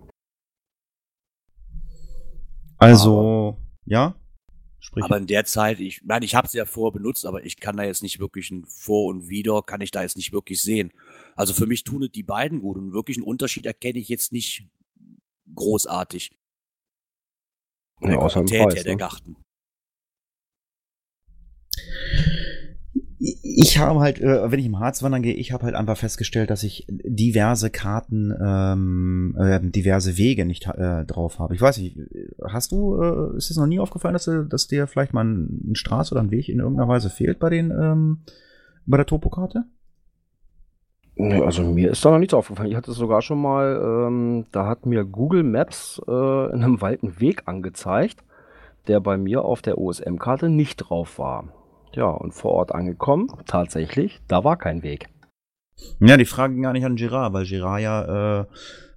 Also, Aber, ja? Sprich. Aber in der Zeit, ich meine, ich habe sie ja vorher benutzt, aber ich kann da jetzt nicht wirklich ein Vor und Wider, kann ich da jetzt nicht wirklich sehen. Also für mich tun es die beiden gut und wirklich einen Unterschied erkenne ich jetzt nicht großartig. Ja, außer Qualität Preis, her, der ne? Garten. Ich habe halt, äh, wenn ich im Harz wandern gehe, ich habe halt einfach festgestellt, dass ich diverse Karten, ähm, äh, diverse Wege nicht äh, drauf habe. Ich weiß nicht, hast du, äh, ist es noch nie aufgefallen, dass, dass dir vielleicht mal ein, Straße oder ein Weg in irgendeiner Weise fehlt bei den, ähm, bei der Topokarte? Also mir ist da noch nichts aufgefallen. Ich hatte es sogar schon mal, ähm, da hat mir Google Maps äh, in einem Wald einen Weg angezeigt, der bei mir auf der OSM-Karte nicht drauf war. Ja, und vor Ort angekommen, tatsächlich, da war kein Weg. Ja, die Frage ging gar nicht an Girard, weil Girard ja äh,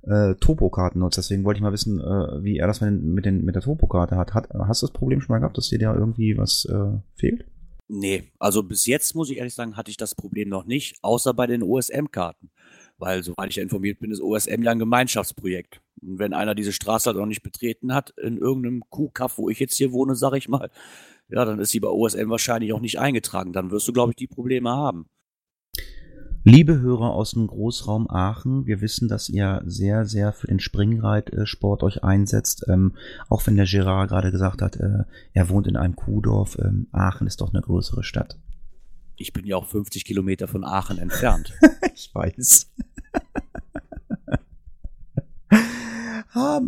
äh, Topokarten nutzt. Deswegen wollte ich mal wissen, äh, wie er das mit, den, mit, den, mit der Topokarte hat. hat. Hast du das Problem schon mal gehabt, dass dir da irgendwie was äh, fehlt? Nee, also bis jetzt muss ich ehrlich sagen, hatte ich das Problem noch nicht, außer bei den OSM-Karten. Weil, soweit ich ja informiert bin, ist OSM ja ein Gemeinschaftsprojekt. Und wenn einer diese Straße halt noch nicht betreten hat, in irgendeinem Kuhkaff, wo ich jetzt hier wohne, sag ich mal, ja, dann ist sie bei OSM wahrscheinlich auch nicht eingetragen. Dann wirst du, glaube ich, die Probleme haben. Liebe Hörer aus dem Großraum Aachen, wir wissen, dass ihr sehr, sehr für den Springreitsport euch einsetzt. Ähm, auch wenn der Gerard gerade gesagt hat, äh, er wohnt in einem Kuhdorf. Ähm, Aachen ist doch eine größere Stadt. Ich bin ja auch 50 Kilometer von Aachen entfernt. (laughs) ich weiß.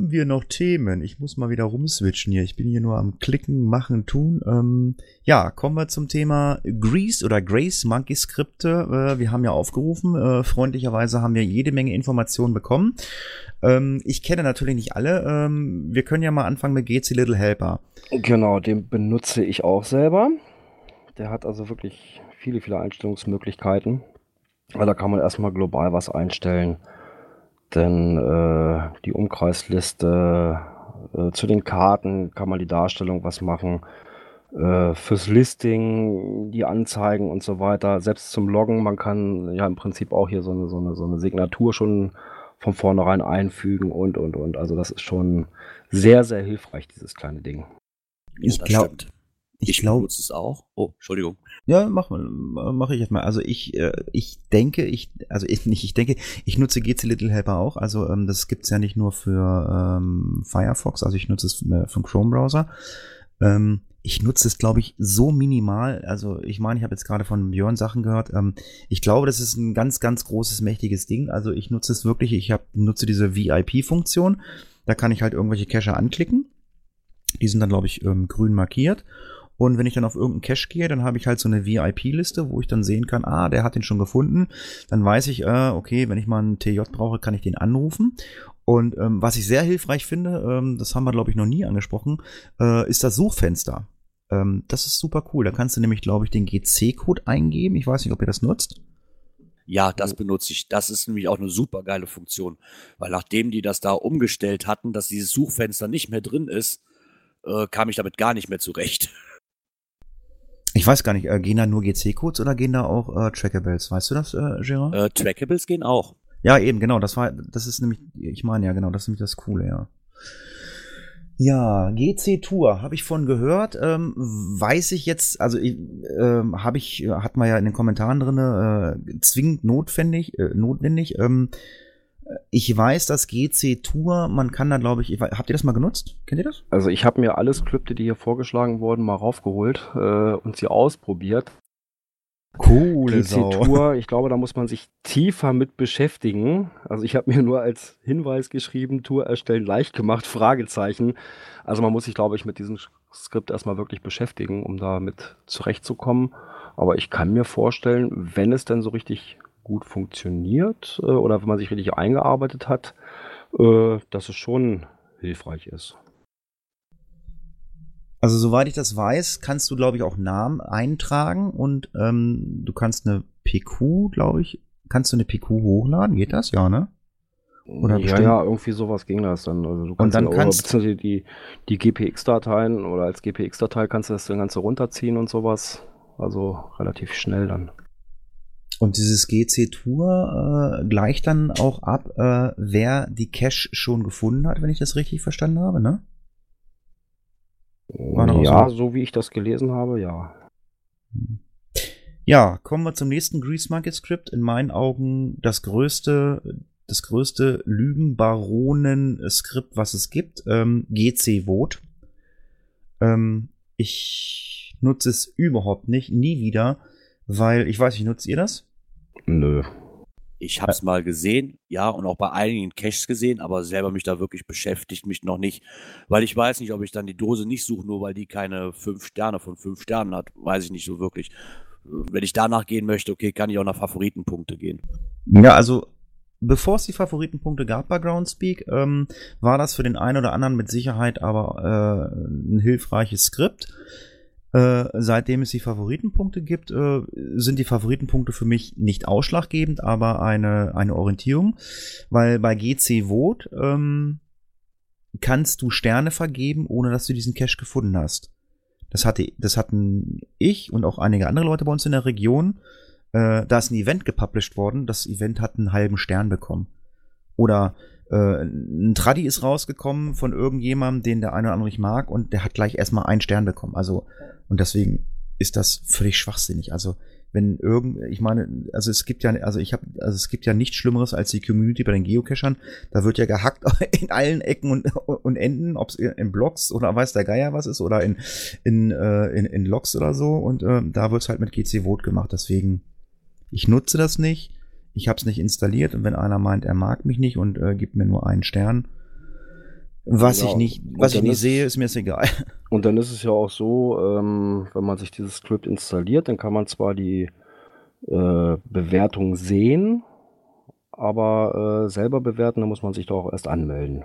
Haben wir noch Themen? Ich muss mal wieder rumswitchen hier. Ich bin hier nur am Klicken, Machen, Tun. Ähm, ja, kommen wir zum Thema Grease oder Grace Monkey Skripte. Äh, wir haben ja aufgerufen. Äh, freundlicherweise haben wir jede Menge Informationen bekommen. Ähm, ich kenne natürlich nicht alle. Ähm, wir können ja mal anfangen mit GC Little Helper. Genau, den benutze ich auch selber. Der hat also wirklich viele, viele Einstellungsmöglichkeiten. Weil da kann man erstmal global was einstellen denn äh, die Umkreisliste äh, zu den Karten kann man die Darstellung was machen. Äh, fürs Listing, die Anzeigen und so weiter. Selbst zum Loggen, man kann ja im Prinzip auch hier so eine, so eine, so eine Signatur schon von vornherein einfügen und, und, und. Also das ist schon sehr, sehr hilfreich, dieses kleine Ding. Ich glaube, ich, ich glaube, es auch. Oh, Entschuldigung. Ja, mach mal, mache ich jetzt mal. Also ich, äh, ich denke, ich, also ich (laughs) nicht, ich denke, ich nutze GC Little Helper auch. Also ähm, das gibt's ja nicht nur für ähm, Firefox, also ich nutze es für, für den Chrome Browser. Ähm, ich nutze es, glaube ich, so minimal. Also ich meine, ich habe jetzt gerade von Björn Sachen gehört. Ähm, ich glaube, das ist ein ganz, ganz großes, mächtiges Ding. Also ich nutze es wirklich. Ich hab, nutze diese VIP-Funktion. Da kann ich halt irgendwelche Cacher anklicken. Die sind dann, glaube ich, ähm, grün markiert. Und wenn ich dann auf irgendeinen Cache gehe, dann habe ich halt so eine VIP-Liste, wo ich dann sehen kann, ah, der hat den schon gefunden. Dann weiß ich, äh, okay, wenn ich mal einen TJ brauche, kann ich den anrufen. Und ähm, was ich sehr hilfreich finde, ähm, das haben wir, glaube ich, noch nie angesprochen, äh, ist das Suchfenster. Ähm, das ist super cool. Da kannst du nämlich, glaube ich, den GC-Code eingeben. Ich weiß nicht, ob ihr das nutzt. Ja, das benutze ich. Das ist nämlich auch eine super geile Funktion. Weil nachdem die das da umgestellt hatten, dass dieses Suchfenster nicht mehr drin ist, äh, kam ich damit gar nicht mehr zurecht. Ich weiß gar nicht, äh, gehen da nur GC-Codes oder gehen da auch äh, Trackables? Weißt du das, äh, Gerard? Äh, Trackables gehen auch. Ja, eben, genau. Das war, das ist nämlich, ich meine ja, genau, das ist nämlich das Coole, ja. Ja, GC Tour habe ich von gehört. Ähm, weiß ich jetzt, also ähm, habe ich, hat man ja in den Kommentaren drin, äh, zwingend notwendig, äh, notwendig. Ähm, ich weiß, dass GC Tour, man kann da, glaube ich, habt ihr das mal genutzt? Kennt ihr das? Also ich habe mir alle Skripte, die hier vorgeschlagen wurden, mal raufgeholt äh, und sie ausprobiert. Coole GC Tour, (laughs) ich glaube, da muss man sich tiefer mit beschäftigen. Also ich habe mir nur als Hinweis geschrieben, Tour erstellen leicht gemacht, Fragezeichen. Also man muss sich, glaube ich, mit diesem Skript erstmal wirklich beschäftigen, um damit zurechtzukommen. Aber ich kann mir vorstellen, wenn es denn so richtig gut funktioniert äh, oder wenn man sich richtig eingearbeitet hat, äh, dass es schon hilfreich ist. Also soweit ich das weiß, kannst du, glaube ich, auch Namen eintragen und ähm, du kannst eine PQ, glaube ich, kannst du eine PQ hochladen? Geht das? Ja, ne? Oder ja, bestimmt? ja, irgendwie sowas ging das dann. Also du kannst und dann kannst du die, die GPX-Dateien oder als GPX-Datei kannst du das dann Ganze runterziehen und sowas. Also relativ schnell dann. Und dieses GC Tour äh, gleicht dann auch ab, äh, wer die Cache schon gefunden hat, wenn ich das richtig verstanden habe, ne? ja, so? so? wie ich das gelesen habe, ja. Ja, kommen wir zum nächsten Grease Market Script. In meinen Augen das größte, das größte Lügenbaronen-Skript, was es gibt. Ähm, GC Vote. Ähm, ich nutze es überhaupt nicht, nie wieder weil ich weiß nicht, nutzt ihr das? Nö. Ich habe es mal gesehen, ja, und auch bei einigen Caches gesehen, aber selber mich da wirklich beschäftigt mich noch nicht, weil ich weiß nicht, ob ich dann die Dose nicht suche, nur weil die keine fünf Sterne von fünf Sternen hat, weiß ich nicht so wirklich. Wenn ich danach gehen möchte, okay, kann ich auch nach Favoritenpunkte gehen. Ja, also bevor es die Favoritenpunkte gab bei Groundspeak, ähm, war das für den einen oder anderen mit Sicherheit aber äh, ein hilfreiches Skript. Äh, seitdem es die Favoritenpunkte gibt, äh, sind die Favoritenpunkte für mich nicht ausschlaggebend, aber eine, eine Orientierung, weil bei GC Vote ähm, kannst du Sterne vergeben, ohne dass du diesen Cache gefunden hast. Das hatte, das hatten ich und auch einige andere Leute bei uns in der Region. Äh, da ist ein Event gepublished worden. Das Event hat einen halben Stern bekommen. Oder äh, ein Traddy ist rausgekommen von irgendjemandem, den der eine oder andere nicht mag, und der hat gleich erstmal einen Stern bekommen. Also, und deswegen ist das völlig schwachsinnig. Also, wenn irgend, ich meine, also es gibt ja, also ich habe, also es gibt ja nichts Schlimmeres als die Community bei den Geocachern. Da wird ja gehackt (laughs) in allen Ecken und, und Enden, ob es in Blogs oder weiß der Geier was ist oder in in äh, in, in Logs oder so. Und äh, da wird's halt mit GC Vote gemacht. Deswegen, ich nutze das nicht ich habe es nicht installiert und wenn einer meint, er mag mich nicht und äh, gibt mir nur einen Stern, was Ja, ich nicht, was ich dann nicht ist- sehe, ist mir jetzt egal. (laughs) Und dann ist es ja auch so, ähm, wenn man sich dieses Skript installiert, dann kann man zwar die äh, Bewertung sehen, aber äh, selber bewerten, da muss man sich doch auch erst anmelden.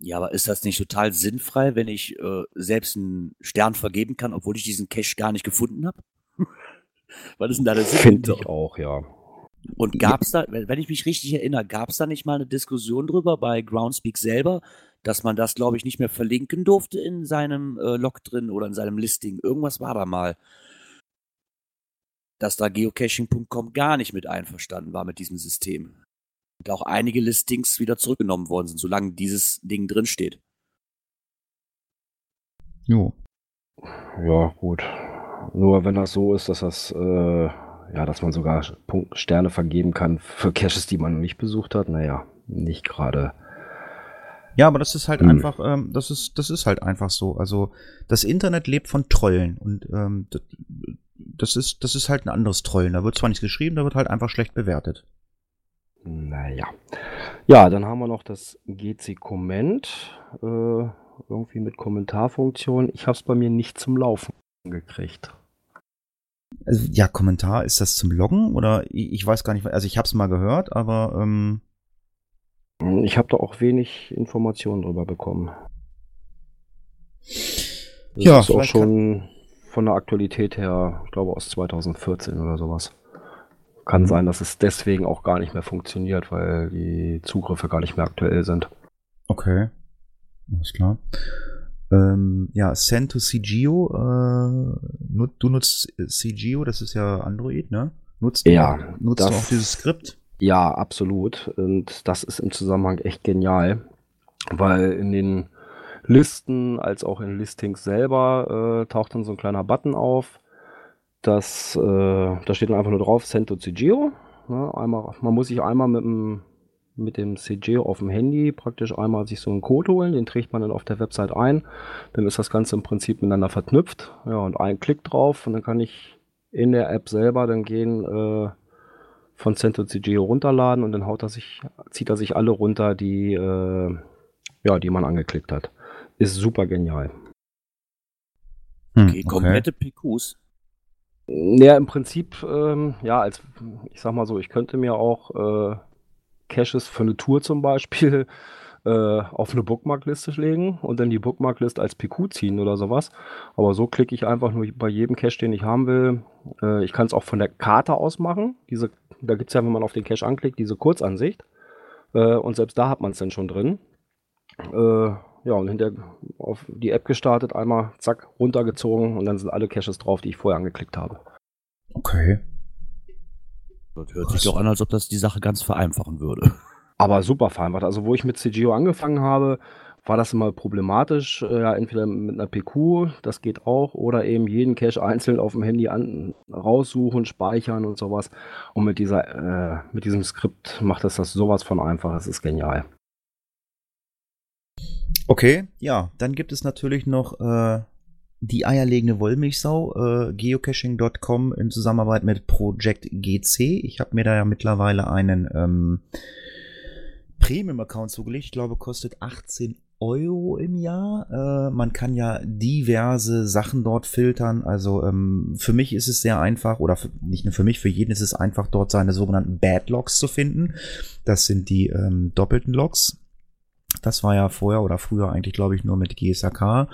Ja, aber ist das nicht total sinnfrei, wenn ich äh, selbst einen Stern vergeben kann, obwohl ich diesen Cache gar nicht gefunden habe? (laughs) Was ist denn da der Sinn Finde ich auch, ja. Und gab's da, wenn ich mich richtig erinnere, gab's da nicht mal eine Diskussion drüber bei Groundspeak selber, dass man das, glaube ich, nicht mehr verlinken durfte in seinem äh, Log drin oder in seinem Listing? Irgendwas war da mal. Dass da geocaching.com gar nicht mit einverstanden war mit diesem System. Und auch einige Listings wieder zurückgenommen worden sind, solange dieses Ding drin steht. Jo. Ja, gut. Nur wenn das so ist, dass das, äh, ja, dass man sogar Punkt Sterne vergeben kann für Caches, die man noch nicht besucht hat, naja, nicht gerade. Ja, aber das ist halt Hm. einfach, ähm, das ist, das ist halt einfach so. Also das Internet lebt von Trollen und ähm, das, das ist, das ist halt ein anderes Trollen. Da wird zwar nichts geschrieben, da wird halt einfach schlecht bewertet. Naja. Ja, dann haben wir noch das GC Comment, äh, irgendwie mit Kommentarfunktion. Ich habe es bei mir nicht zum Laufen gekriegt. Also, ja, Kommentar, ist das zum Loggen oder ich, ich weiß gar nicht, also ich habe es mal gehört, aber ähm, Ich habe da auch wenig Informationen drüber bekommen. Das Ja, ist auch schon von der Aktualität her, ich glaube aus 2014 oder sowas. Kann sein, dass es deswegen auch gar nicht mehr funktioniert, weil die Zugriffe gar nicht mehr aktuell sind. okay, alles klar. Ähm, ja, Send to CGO, äh, du nutzt CGO, das ist ja Android, ne? Nutzt du, Ja, nutzt du das- auch dieses Skript? Ja, absolut. Und das ist im Zusammenhang echt genial, weil in den Listen als auch in Listings selber äh, taucht dann so ein kleiner Button auf. Das, äh, da steht dann einfach nur drauf, Send to CGO. Ne, einmal, man muss sich einmal mit dem, mit dem CGO auf dem Handy praktisch einmal sich so einen Code holen, den trägt man dann auf der Website ein. Dann ist das Ganze im Prinzip miteinander verknüpft. Ja, und ein Klick drauf und dann kann ich in der App selber dann gehen, äh, von Cento CGO runterladen und dann haut er sich, zieht er sich alle runter, die, äh, ja, die man angeklickt hat. Ist super genial. Hm, Okay, komplette PQs. Ja, im Prinzip, ähm, ja, als, ich sag mal so, ich könnte mir auch äh, Caches für eine Tour zum Beispiel (laughs) äh, auf eine Bookmarkliste legen und dann die Bookmarkliste als PQ ziehen oder sowas. Aber so klicke ich einfach nur bei jedem Cache, den ich haben will. Äh, ich kann es auch von der Karte aus machen. Diese, da gibt es ja, wenn man auf den Cache anklickt, diese Kurzansicht. Äh, und selbst da hat man es dann schon drin. Äh, ja, und hinter auf die App gestartet, einmal zack, runtergezogen und dann sind alle Caches drauf, die ich vorher angeklickt habe. Okay. Das hört Krass. sich doch an, als ob das die Sache ganz vereinfachen würde. Aber super vereinfacht. Also, wo ich mit CGO angefangen habe, war das immer problematisch. Äh, Ja, entweder mit einer PQ, das geht auch, oder eben jeden Cache einzeln auf dem Handy an, raussuchen, speichern und sowas. Und mit dieser, äh, mit diesem Skript macht das das sowas von einfach. Es ist genial. Okay, ja, dann gibt es natürlich noch äh, die eierlegende Wollmilchsau, äh, geocaching.com in Zusammenarbeit mit Project GC. Ich habe mir da ja mittlerweile einen ähm, Premium-Account zugelegt. Ich glaube, kostet 18 Euro im Jahr. Äh, man kann ja diverse Sachen dort filtern. Also ähm, für mich ist es sehr einfach, oder für, nicht nur für mich, für jeden ist es einfach, dort seine sogenannten Bad Logs zu finden. Das sind die ähm, doppelten Logs. Das war ja vorher oder früher eigentlich, glaube ich, nur mit GSAK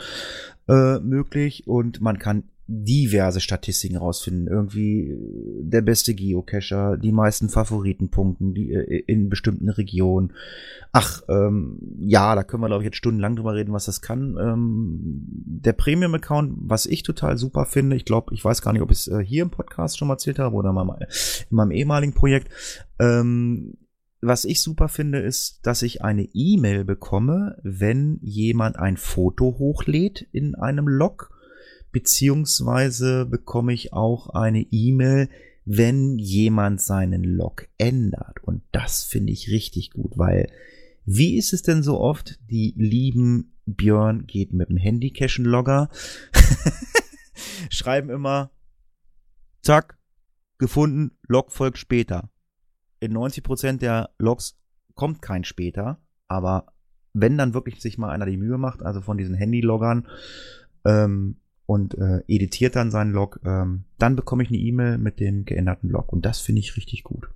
äh, möglich und man kann diverse Statistiken rausfinden. Irgendwie äh, der beste Geocacher, die meisten Favoritenpunkten die, äh, in bestimmten Regionen. Ach, ähm, ja, da können wir, glaube ich, jetzt stundenlang drüber reden, was das kann. Ähm, der Premium-Account, was ich total super finde, ich glaube, ich weiß gar nicht, ob ich es äh, hier im Podcast schon mal erzählt habe oder mal in meinem ehemaligen Projekt. Ähm, was ich super finde, ist, dass ich eine E-Mail bekomme, wenn jemand ein Foto hochlädt in einem Log, beziehungsweise bekomme ich auch eine E-Mail, wenn jemand seinen Log ändert. Und das finde ich richtig gut, weil wie ist es denn so oft, die lieben Björn geht mit dem Handy-Cachen-Logger, (laughs) schreiben immer, zack, gefunden, Log folgt später in 90% der Logs kommt kein später, aber wenn dann wirklich sich mal einer die Mühe macht, also von diesen Handy-Loggern, ähm, und äh, editiert dann seinen Log, ähm, dann bekomme ich eine E-Mail mit dem geänderten Log und das finde ich richtig gut.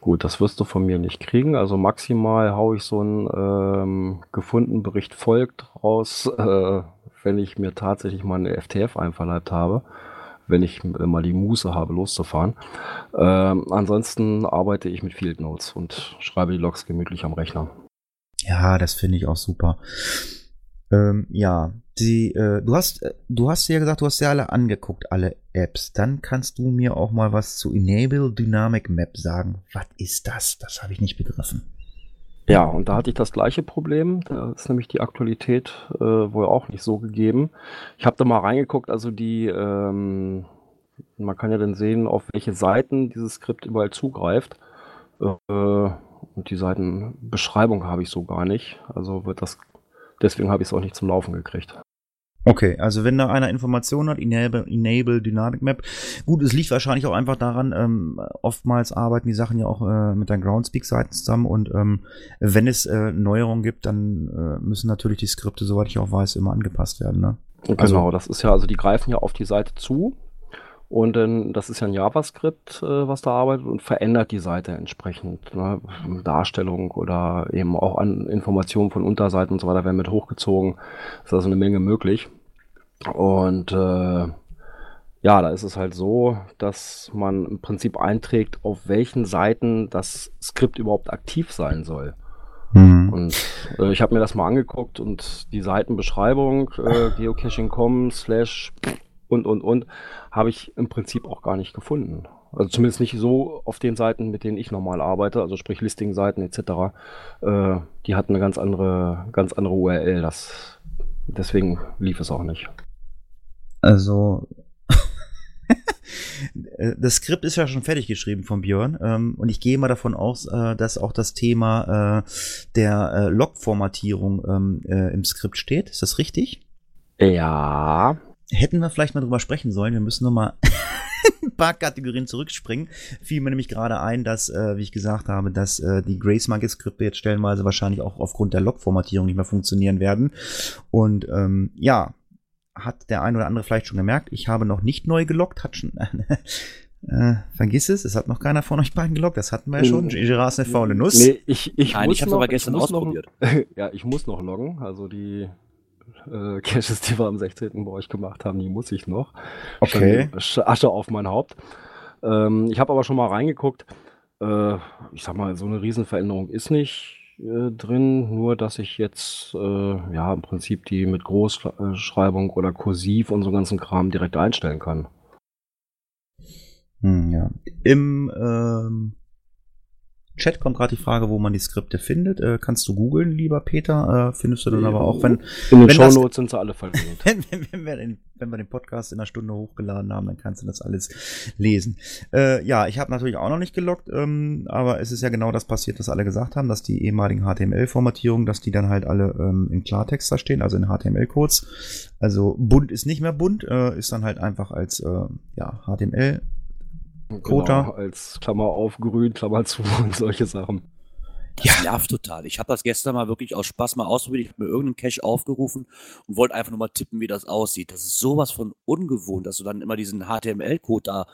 Gut, das wirst du von mir nicht kriegen. Also maximal haue ich so einen ähm, gefunden Bericht folgt raus, (laughs) äh, wenn ich mir tatsächlich mal eine FTF einverleibt habe wenn ich mal die Muße habe, loszufahren. Ähm, ansonsten arbeite ich mit Field Notes und schreibe die Logs gemütlich am Rechner. Ja, das finde ich auch super. Ähm, ja, die, äh, du hast, äh, du hast ja gesagt, du hast ja alle angeguckt, alle Apps. Dann kannst du mir auch mal was zu Enable Dynamic Map sagen. Was ist das? Das habe ich nicht begriffen. Ja, und da hatte ich das gleiche Problem. Da ist nämlich die Aktualität äh, wohl auch nicht so gegeben. Ich habe da mal reingeguckt, also die, ähm, man kann ja dann sehen, auf welche Seiten dieses Skript überall zugreift. Äh, und die Seitenbeschreibung habe ich so gar nicht. Also wird das, deswegen habe ich es auch nicht zum Laufen gekriegt. Okay, also wenn da einer Informationen hat, Enable, Enable Dynamic Map. Gut, es liegt wahrscheinlich auch einfach daran, ähm, oftmals arbeiten die Sachen ja auch äh, mit den Groundspeak-Seiten zusammen und ähm, wenn es äh, Neuerungen gibt, dann äh, müssen natürlich die Skripte, soweit ich auch weiß, immer angepasst werden. Ne? Genau, also, das ist ja, also die greifen ja auf die Seite zu und dann, das ist ja ein JavaScript, äh, was da arbeitet und verändert die Seite entsprechend. Ne? Darstellung oder eben auch an Informationen von Unterseiten und so weiter werden mit hochgezogen. Ist also eine Menge möglich. Und äh, ja, da ist es halt so, dass man im Prinzip einträgt, auf welchen Seiten das Skript überhaupt aktiv sein soll. Mhm. Und äh, ich habe mir das mal angeguckt und die Seitenbeschreibung äh, geocaching.com slash und und und habe ich im Prinzip auch gar nicht gefunden. Also zumindest nicht so auf den Seiten, mit denen ich normal arbeite, also sprich Listing-Seiten etc. Äh, die hatten eine ganz andere, ganz andere URL. Das, deswegen lief es auch nicht. Also (laughs) das Skript ist ja schon fertig geschrieben von Björn ähm, und ich gehe mal davon aus, äh, dass auch das Thema äh, der äh, Log-Formatierung ähm, äh, im Skript steht. Ist das richtig? Ja. Hätten wir vielleicht mal drüber sprechen sollen. Wir müssen nochmal (laughs) ein paar Kategorien zurückspringen. Fiel mir nämlich gerade ein, dass, äh, wie ich gesagt habe, dass äh, die Grace Monkey Skripte jetzt stellenweise wahrscheinlich auch aufgrund der Log-Formatierung nicht mehr funktionieren werden. Und ähm, ja, hat der ein oder andere vielleicht schon gemerkt, ich habe noch nicht neu gelockt, hat schon. (laughs) Äh, vergiss es, es hat noch keiner von euch beiden gelockt, das hatten wir ja schon. Gerard ist eine faule Nuss. Nee, ich, ich Nein, muss ich habe aber gestern ausprobiert. Noch, (laughs) ja, ich muss noch loggen. Also die äh, (laughs) Caches, die wir am 16. bei euch gemacht haben, die muss ich noch. Okay. Asche auf mein Haupt. Ähm, ich habe aber schon mal reingeguckt. Äh, ich sag mal, so eine Riesenveränderung ist nicht äh, drin, nur dass ich jetzt äh, ja im Prinzip die mit Großschreibung oder Kursiv und so ganzen Kram direkt einstellen kann. Hm, ja. Im ähm, Chat kommt gerade die Frage, wo man die Skripte findet. Äh, kannst du googeln, lieber Peter? Äh, findest du dann aber auch, wenn, In den Shownotes sind sie alle verlinkt. (laughs) wenn, wenn, wenn, wir den, wenn wir den Podcast in einer Stunde hochgeladen haben, dann kannst du das alles lesen. Äh, ja, ich habe natürlich auch noch nicht gelockt, ähm, aber es ist ja genau das passiert, was alle gesagt haben, dass die ehemaligen HTML-Formatierungen, dass die dann halt alle ähm, in Klartext da stehen, also in HTML-Codes. Also bunt ist nicht mehr bunt, äh, ist dann halt einfach als äh, ja, HTML. Quota. Genau, als Klammer auf, grün, Klammer zu und solche Sachen. Das nervt total. Ich habe das gestern mal wirklich aus Spaß mal ausprobiert. Ich habe mir irgendeinen Cache aufgerufen und wollte einfach nur mal tippen, wie das aussieht. Das ist sowas von ungewohnt, dass du dann immer diesen HTML-Code da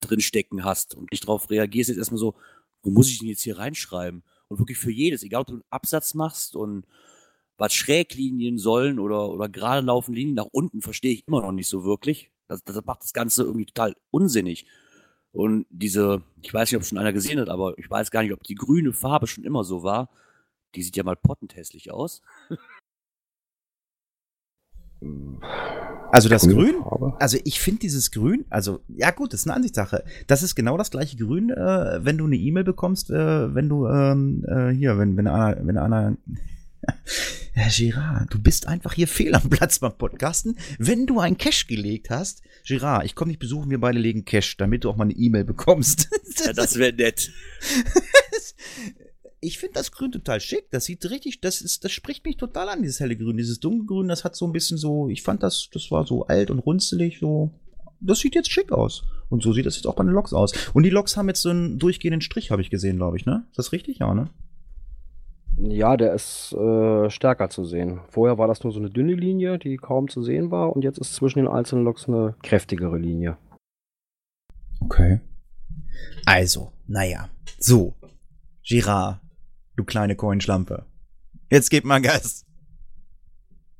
drin stecken hast und nicht darauf reagierst. Jetzt erstmal so, wo muss ich denn jetzt hier reinschreiben? Und wirklich für jedes, egal ob du einen Absatz machst und was Schräglinien sollen oder, oder gerade laufen Linien nach unten, verstehe ich immer noch nicht so wirklich. Das, das macht das Ganze irgendwie total unsinnig. Und diese, ich weiß nicht, ob schon einer gesehen hat, aber ich weiß gar nicht, ob die grüne Farbe schon immer so war. Die sieht ja mal pottendhässlich aus. Also das Grün, Farbe. also ich finde dieses Grün, also ja gut, das ist eine Ansichtssache. Das ist genau das gleiche Grün, äh, wenn du eine E-Mail bekommst, äh, wenn du ähm, äh, hier, wenn wenn einer, wenn einer (laughs) Herr Girard, du bist einfach hier fehl am Platz beim Podcasten. Wenn du einen Cash gelegt hast, Girard, ich komme dich besuchen, wir beide legen Cash, damit du auch mal eine E-Mail bekommst. (laughs) Ja, das wäre nett. (laughs) ich finde das Grün total schick. Das sieht richtig, das ist, das spricht mich total an, dieses helle Grün. Dieses dunkelgrün, das hat so ein bisschen so, ich fand das, das war so alt und runzelig, so. Das sieht jetzt schick aus. Und so sieht das jetzt auch bei den Loks aus. Und die Loks haben jetzt so einen durchgehenden Strich, habe ich gesehen, glaube ich, ne? Ist das richtig? Ja, ne? Ja, der ist äh, stärker zu sehen. Vorher war das nur so eine dünne Linie, die kaum zu sehen war, und jetzt ist zwischen den einzelnen Loks eine kräftigere Linie. Okay. Also, naja. So. Girard, du kleine Coinschlampe. Jetzt gib mal Gas.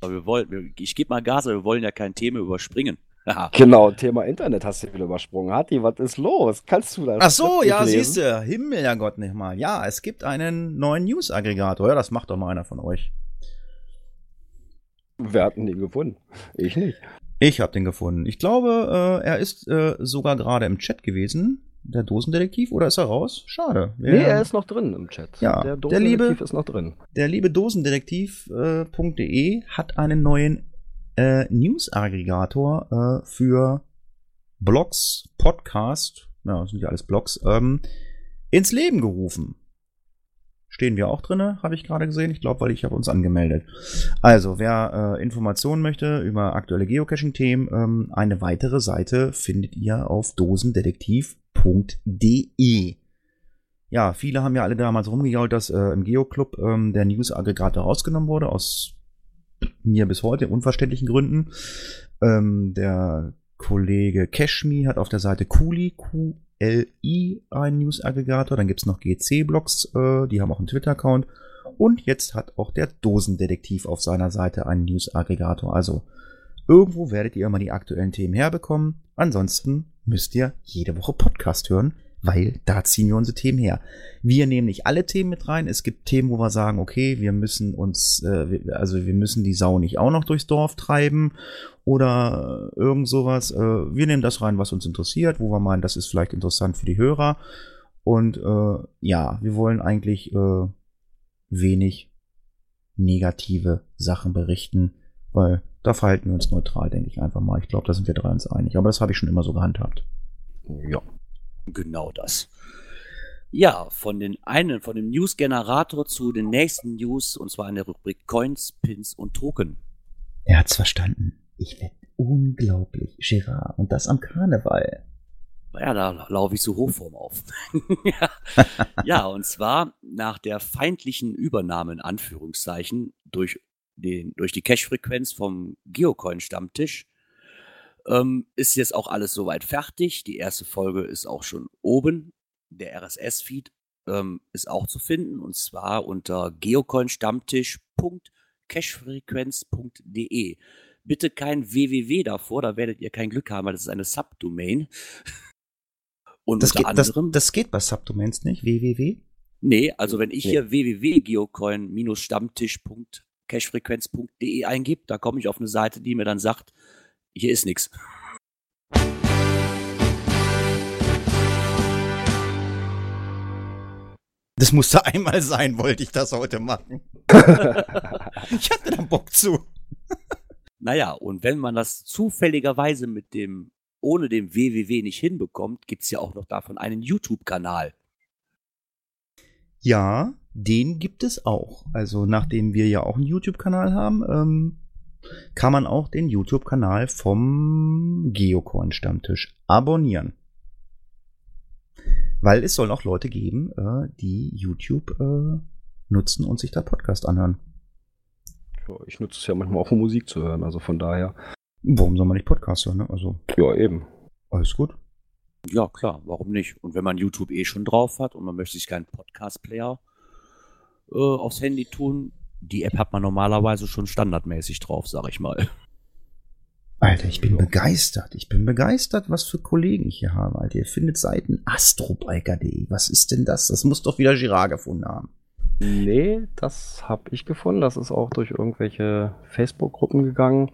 Aber wir wollen, ich gebe mal Gas, aber wir wollen ja kein Thema überspringen. (laughs) Genau, Thema Internet hast du wieder übersprungen. Hatti, was ist los? Kannst du das? Ach so, ja, siehst du. Himmel, ja Gott, nicht mal. Ja, es gibt einen neuen News-Aggregator. Ja, das macht doch mal einer von euch. Wir hatten den gefunden. Ich nicht. Ich habe den gefunden. Ich glaube, äh, er ist äh, sogar gerade im Chat gewesen. Der Dosendetektiv, oder ist er raus? Schade. Nee, er ist noch drin im Chat. Ja, der der liebe- Dosendetektiv ist noch drin. Der liebe Dosendetektiv.de hat einen neuen äh, News-Aggregator äh, für Blogs, Podcast, ja, das sind ja alles Blogs, ähm, ins Leben gerufen. Stehen wir auch drinne, habe ich gerade gesehen. Ich glaube, weil ich habe uns angemeldet. Also, wer äh, Informationen möchte über aktuelle Geocaching-Themen, ähm, eine weitere Seite findet ihr auf dosendetektiv.de. Ja, viele haben ja alle damals rumgejault, dass äh, im Geoclub ähm, der News-Aggregator rausgenommen wurde, aus mir bis heute unverständlichen Gründen. Ähm, der Kollege Cashme hat auf der Seite Kuli, Q-L-I, einen News-Aggregator. Dann gibt's noch GC-Blogs, äh, die haben auch einen Twitter-Account. Und jetzt hat auch der Dosendetektiv auf seiner Seite einen News-Aggregator. Also irgendwo werdet ihr immer die aktuellen Themen herbekommen. Ansonsten müsst ihr jede Woche Podcast hören, weil da ziehen wir unsere Themen her. Wir nehmen nicht alle Themen mit rein. Es gibt Themen, wo wir sagen, okay, wir müssen uns, äh, also wir müssen die Sau nicht auch noch durchs Dorf treiben oder irgend sowas. Äh, wir nehmen das rein, was uns interessiert, wo wir meinen, das ist vielleicht interessant für die Hörer. Und äh, ja, wir wollen eigentlich äh, wenig negative Sachen berichten, weil da verhalten wir uns neutral, denke ich einfach mal. Ich glaube, da sind wir drei uns einig. Aber das habe ich schon immer so gehandhabt. Ja. Genau das. Ja, von den einen, von dem News-Generator zu den nächsten News, und zwar in der Rubrik Coins, Pins und Token. Er hat's verstanden. Ich werde unglaublich, Gerard. Und das am Karneval. Ja, da laufe ich so Hochform auf. (laughs) ja. ja, und zwar nach der feindlichen Übernahme in Anführungszeichen durch, den, durch die Cache-Frequenz vom Geocoin-Stammtisch ähm, ist jetzt auch alles soweit fertig. Die erste Folge ist auch schon oben. Der RSS-Feed ähm, ist auch zu finden und zwar unter geocoinstammtisch.cachefrequenz.de. Bitte kein www davor, da werdet ihr kein Glück haben, weil das ist eine Subdomain. (laughs) Und Das unter geht, das, anderem. das geht bei Subdomains nicht. www? Nee, also wenn ich Nee. hier www.geocoin-stammtisch.cachefrequenz.de eingebe, da komme ich auf eine Seite, die mir dann sagt, hier ist nichts. Das musste einmal sein, wollte ich das heute machen. (laughs) ich hatte da Bock zu. Naja, und wenn man das zufälligerweise mit dem, ohne dem www nicht hinbekommt, gibt's ja auch noch davon einen YouTube-Kanal. Ja, den gibt es auch. Also nachdem wir ja auch einen YouTube-Kanal haben, ähm, kann man auch den YouTube-Kanal vom Geocoin-Stammtisch abonnieren. Weil es soll auch Leute geben, äh, die YouTube äh, nutzen und sich da Podcast anhören. Ich nutze es ja manchmal auch, um Musik zu hören, also von daher. Warum soll man nicht Podcast hören? Ne? Also, Ja, eben. alles gut. Ja, klar, warum nicht? Und wenn man YouTube eh schon drauf hat und man möchte sich keinen Podcast-Player äh, aufs Handy tun, die App hat man normalerweise schon standardmäßig drauf, sag ich mal. Alter, ich bin begeistert. Ich bin begeistert, was für Kollegen ich hier habe. Alter, ihr findet Seiten astrobiker.de. Was ist denn das? Das muss doch wieder Girard gefunden haben. Nee, das habe ich gefunden. Das ist auch durch irgendwelche Facebook-Gruppen gegangen.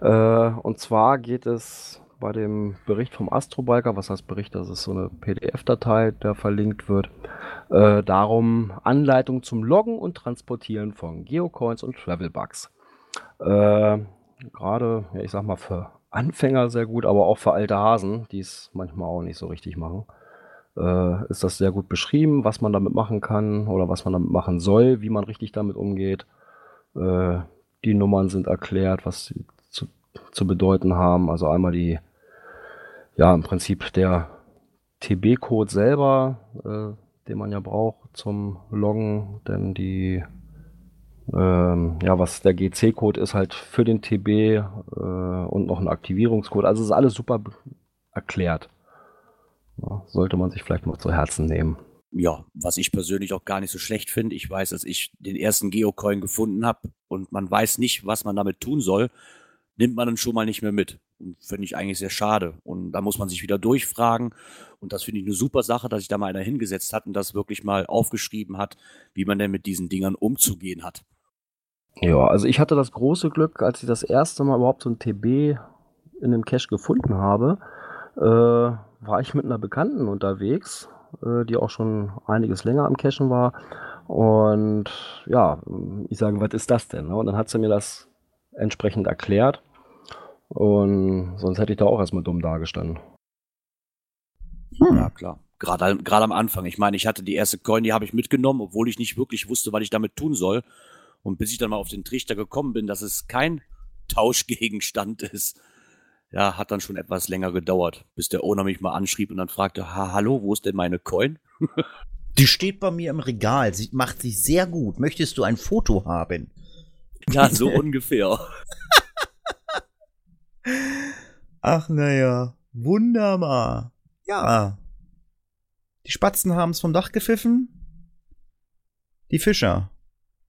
Äh, und zwar geht es bei dem Bericht vom Astrobiker, was heißt Bericht? Das ist so eine PDF-Datei, der verlinkt wird, äh, darum Anleitung zum Loggen und Transportieren von Geocoins und Travelbugs. Äh, Gerade, ja, ich sag mal, für Anfänger sehr gut, aber auch für alte Hasen, die es manchmal auch nicht so richtig machen äh, ist das sehr gut beschrieben, was man damit machen kann oder was man damit machen soll, wie man richtig damit umgeht. Äh, die Nummern sind erklärt, was zu, bedeuten haben. Also einmal die, ja, im Prinzip der TB-Code selber, äh, den man ja braucht zum Loggen, denn die, ähm, ja, was der GC-Code ist halt für den TB äh, und noch ein Aktivierungscode. Also ist alles super erklärt. Ja, sollte man sich vielleicht mal zu Herzen nehmen. Ja, was ich persönlich auch gar nicht so schlecht finde. Ich weiß, dass ich den ersten Geocoin gefunden habe und man weiß nicht, was man damit tun soll, nimmt man dann schon mal nicht mehr mit. Und finde ich eigentlich sehr schade. Und da muss man sich wieder durchfragen. Und das finde ich eine super Sache, dass sich da mal einer hingesetzt hat und das wirklich mal aufgeschrieben hat, wie man denn mit diesen Dingern umzugehen hat. Ja, also ich hatte das große Glück, als ich das erste Mal überhaupt so ein TB in einem Cache gefunden habe, äh, war ich mit einer Bekannten unterwegs, äh, die auch schon einiges länger am Cachen war. Und ja, ich sage, was ist das denn? ne? Und dann hat sie mir das entsprechend erklärt. Und sonst hätte ich da auch erstmal dumm dagestanden. Hm. Ja, klar. Gerade, gerade am Anfang. Ich meine, ich hatte die erste Coin, die habe ich mitgenommen, obwohl ich nicht wirklich wusste, was ich damit tun soll. Und bis ich dann mal auf den Trichter gekommen bin, dass es kein Tauschgegenstand ist, ja, hat dann schon etwas länger gedauert, bis der Owner mich mal anschrieb und dann fragte, ha, hallo, wo ist denn meine Coin? (laughs) Die steht bei mir im Regal. Sie macht sich sehr gut. Möchtest du ein Foto haben? Ja, (laughs) so ungefähr. Ach, naja. Wunderbar. Ja. Die Spatzen haben es vom Dach gepfiffen. Die Fischer.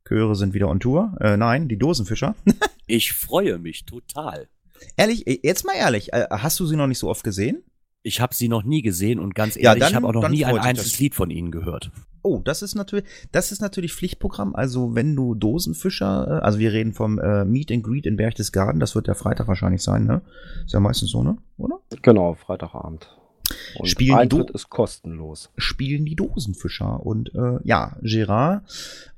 Chöre sind wieder on Tour. Äh, nein, die Dosenfischer. (laughs) Ich freue mich total. ehrlich, jetzt mal ehrlich, äh, hast du sie noch nicht so oft gesehen? Ich habe sie noch nie gesehen und ganz Ja, ehrlich, dann- ich habe auch noch nie ein einziges das. Lied von ihnen gehört. Oh, das ist natürlich, das ist natürlich Pflichtprogramm. Also wenn du Dosenfischer, äh, also wir reden vom äh, Meet and Greet in Berchtesgaden, das wird ja Freitag wahrscheinlich sein, ne? Ist ja meistens so, ne? Oder? Genau, Freitagabend. Und Spielen die Eintritt Do- ist kostenlos. Spielen die Dosenfischer und äh, ja, Gerard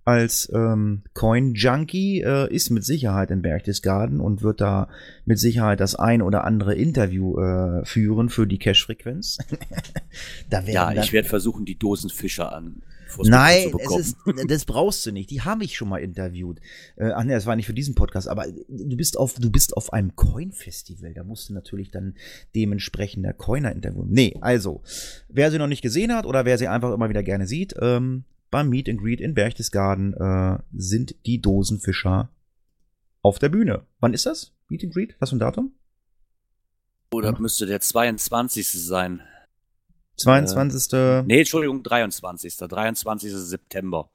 als ähm, Coin Junkie äh, ist mit Sicherheit in Berchtesgaden und wird da mit Sicherheit das ein oder andere Interview äh, führen für die Cash-Frequenz. (laughs) da Ja, ich werde versuchen, die Dosenfischer an Nein, es zu bekommen. ist, das brauchst du nicht. Die habe ich schon mal interviewt. Äh, ach nee, das war nicht für diesen Podcast, aber du bist auf, du bist auf einem Coin-Festival. Da musst du natürlich dann dementsprechend der Coiner interviewen. Nee, also, wer sie noch nicht gesehen hat oder wer sie einfach immer wieder gerne sieht, ähm, beim Meet and Greet in Berchtesgaden äh, sind die Dosenfischer auf der Bühne. Wann ist das? Meet and Greet? Was für ein Datum? Oder müsste der 22. sein? 22. Nee, Entschuldigung, 23. 23. September.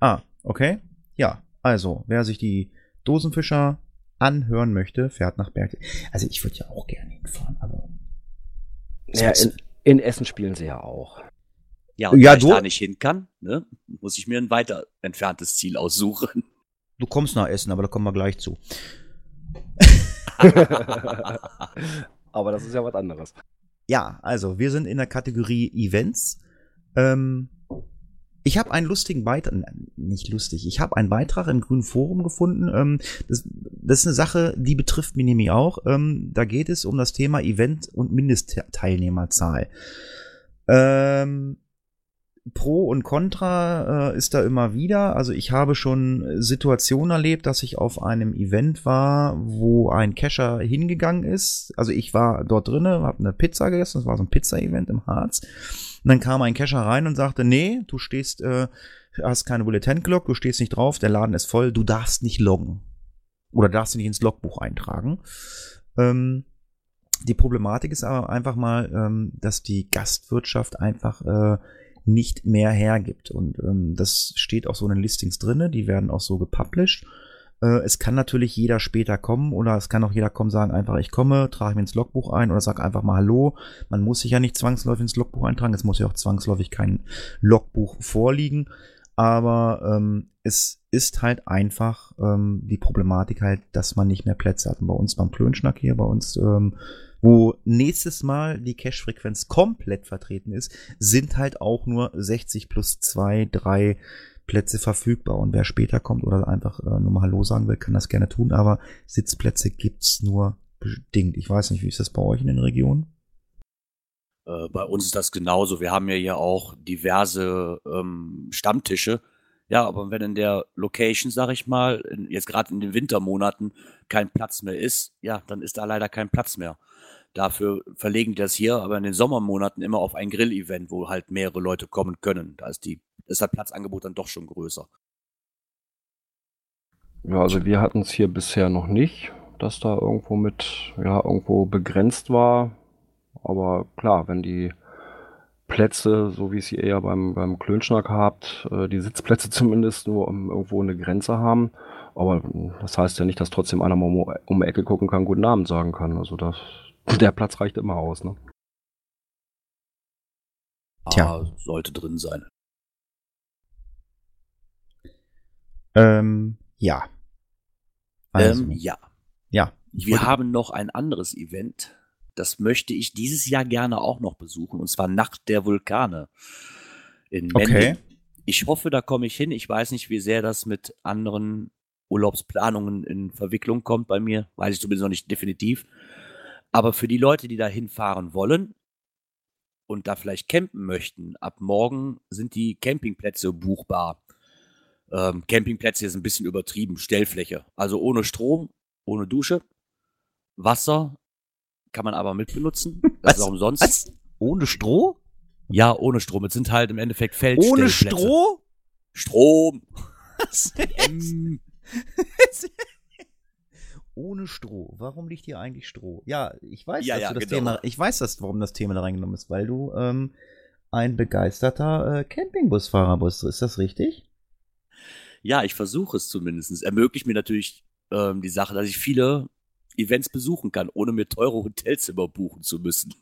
Ah, okay. Ja, also, wer sich die Dosenfischer anhören möchte, fährt nach Berg. Also, ich würde ja auch gerne hinfahren, aber. Ja, in, in Essen spielen sie ja auch. Ja, und Ja, da ich du- da nicht hin kann, ne, muss ich mir ein weiter entferntes Ziel aussuchen. du kommst nach Essen, aber da kommen wir gleich zu. (laughs) Aber das ist ja was anderes. Ja, also, wir sind in der Kategorie Events. Ähm, ich habe einen lustigen Beitrag, nicht lustig, ich habe einen Beitrag im Grünen Forum gefunden. Ähm, das, das ist eine Sache, die betrifft mich nämlich auch. Ähm, da geht es um das Thema Event und Mindestteilnehmerzahl. Ähm, Pro und Contra äh, ist da immer wieder. Also ich habe schon Situationen erlebt, dass ich auf einem Event war, wo ein Cacher hingegangen ist. Also ich war dort drinnen, habe eine Pizza gegessen. Das war so ein Pizza-Event im Harz. Und dann kam ein Cacher rein und sagte, nee, du stehst, äh, hast keine Bulletin Clock, du stehst nicht drauf, der Laden ist voll, du darfst nicht loggen. Oder darfst du nicht ins Logbuch eintragen. Ähm, die Problematik ist aber einfach mal, ähm, dass die Gastwirtschaft einfach äh, nicht mehr hergibt. Und ähm, das steht auch so in den Listings drinne, die werden auch so gepublished. Äh, es kann natürlich jeder später kommen oder es kann auch jeder kommen sagen, einfach ich komme, trage mir ins Logbuch ein oder sag einfach mal Hallo. Man muss sich ja nicht zwangsläufig ins Logbuch eintragen, es muss ja auch zwangsläufig kein Logbuch vorliegen. Aber ähm, es ist halt einfach ähm, die Problematik halt, dass man nicht mehr Plätze hat. Und bei uns beim Klönschnack hier, bei uns ähm, wo nächstes Mal die Cache-Frequenz komplett vertreten ist, sind halt auch nur 60 plus 2, 3 Plätze verfügbar. Und wer später kommt oder einfach äh, nur mal Hallo sagen will, kann das gerne tun. Aber Sitzplätze gibt's nur bedingt. Ich weiß nicht, wie ist das bei euch in den Regionen? Äh, bei uns ist das genauso. Wir haben ja hier auch diverse ähm, Stammtische. Ja, aber wenn in der Location, sag ich mal, in, jetzt gerade in den Wintermonaten kein Platz mehr ist, ja, dann ist da leider kein Platz mehr. Dafür verlegen die das hier aber in den Sommermonaten immer auf ein Grill-Event, wo halt mehrere Leute kommen können. Da ist die, ist das Platzangebot dann doch schon größer. Ja, also wir hatten es hier bisher noch nicht, dass da irgendwo mit, ja, irgendwo begrenzt war. Aber klar, wenn die Plätze, so wie es ihr eher beim, beim Klönschnack habt, äh, die Sitzplätze (laughs) zumindest nur um, irgendwo eine Grenze haben. Aber das heißt ja nicht, dass trotzdem einer mal um, um die Ecke gucken kann, guten Abend sagen kann. Also das, (laughs) der Platz reicht immer aus, ne? Tja. Ah, sollte drin sein. Ähm, ja. Also, ähm, ja. Ja. Wir haben noch ein anderes Event. Das möchte ich dieses Jahr gerne auch noch besuchen. Und zwar Nacht der Vulkane. In Mending. Okay. Ich hoffe, da komme ich hin. Ich weiß nicht, wie sehr das mit anderen Urlaubsplanungen in Verwicklung kommt bei mir. Weiß ich zumindest noch nicht definitiv. Aber für die Leute, die da hinfahren wollen und da vielleicht campen möchten, ab morgen sind die Campingplätze buchbar. Ähm, Campingplätze ist ein bisschen übertrieben, Stellfläche. Also ohne Strom, ohne Dusche, Wasser kann man aber mitbenutzen. Das was? ist auch umsonst. Was? Ohne Stroh? Ja, ohne Strom. Es sind halt im Endeffekt Feldstellplätze. Ohne Stroh? Strom. (laughs) Was? (laughs) ohne Stroh. Warum liegt hier eigentlich Stroh? Ja, ich weiß, ja, dass ja, du das genau. Thema, ich weiß, dass, warum das Thema da reingenommen ist, weil du ähm, ein begeisterter äh, Campingbusfahrer bist. Ist das richtig? Ja, ich versuche es zumindest. Es ermöglicht mir natürlich ähm, die Sache, dass ich viele Events besuchen kann, ohne mir teure Hotelzimmer buchen zu müssen.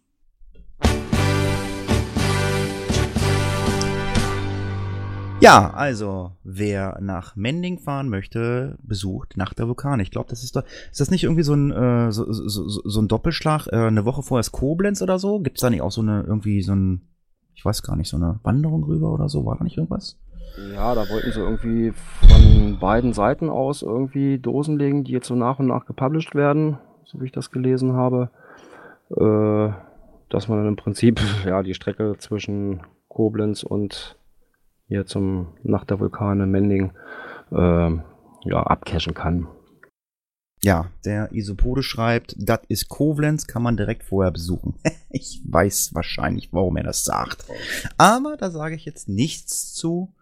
Ja, also wer nach Mending fahren möchte, besucht Nacht der Vulkane. Ich glaube, das ist doch, ist das nicht irgendwie so ein äh, so, so, so, so ein Doppelschlag? Äh, eine Woche vorher ist Koblenz oder so? Gibt es da nicht auch so eine irgendwie so ein, ich weiß gar nicht, so eine Wanderung rüber oder so? War da nicht irgendwas? Ja, da wollten sie irgendwie von beiden Seiten aus irgendwie Dosen legen, die jetzt so nach und nach gepublished werden, so wie ich das gelesen habe. Äh, dass man dann im Prinzip (laughs) ja die Strecke zwischen Koblenz und hier zum Nacht der Vulkane Mending äh, ja, abcashen kann. Ja, der Isopode schreibt, das ist Koblenz, kann man direkt vorher besuchen. (laughs) ich weiß wahrscheinlich, warum er das sagt. Aber da sage ich jetzt nichts zu.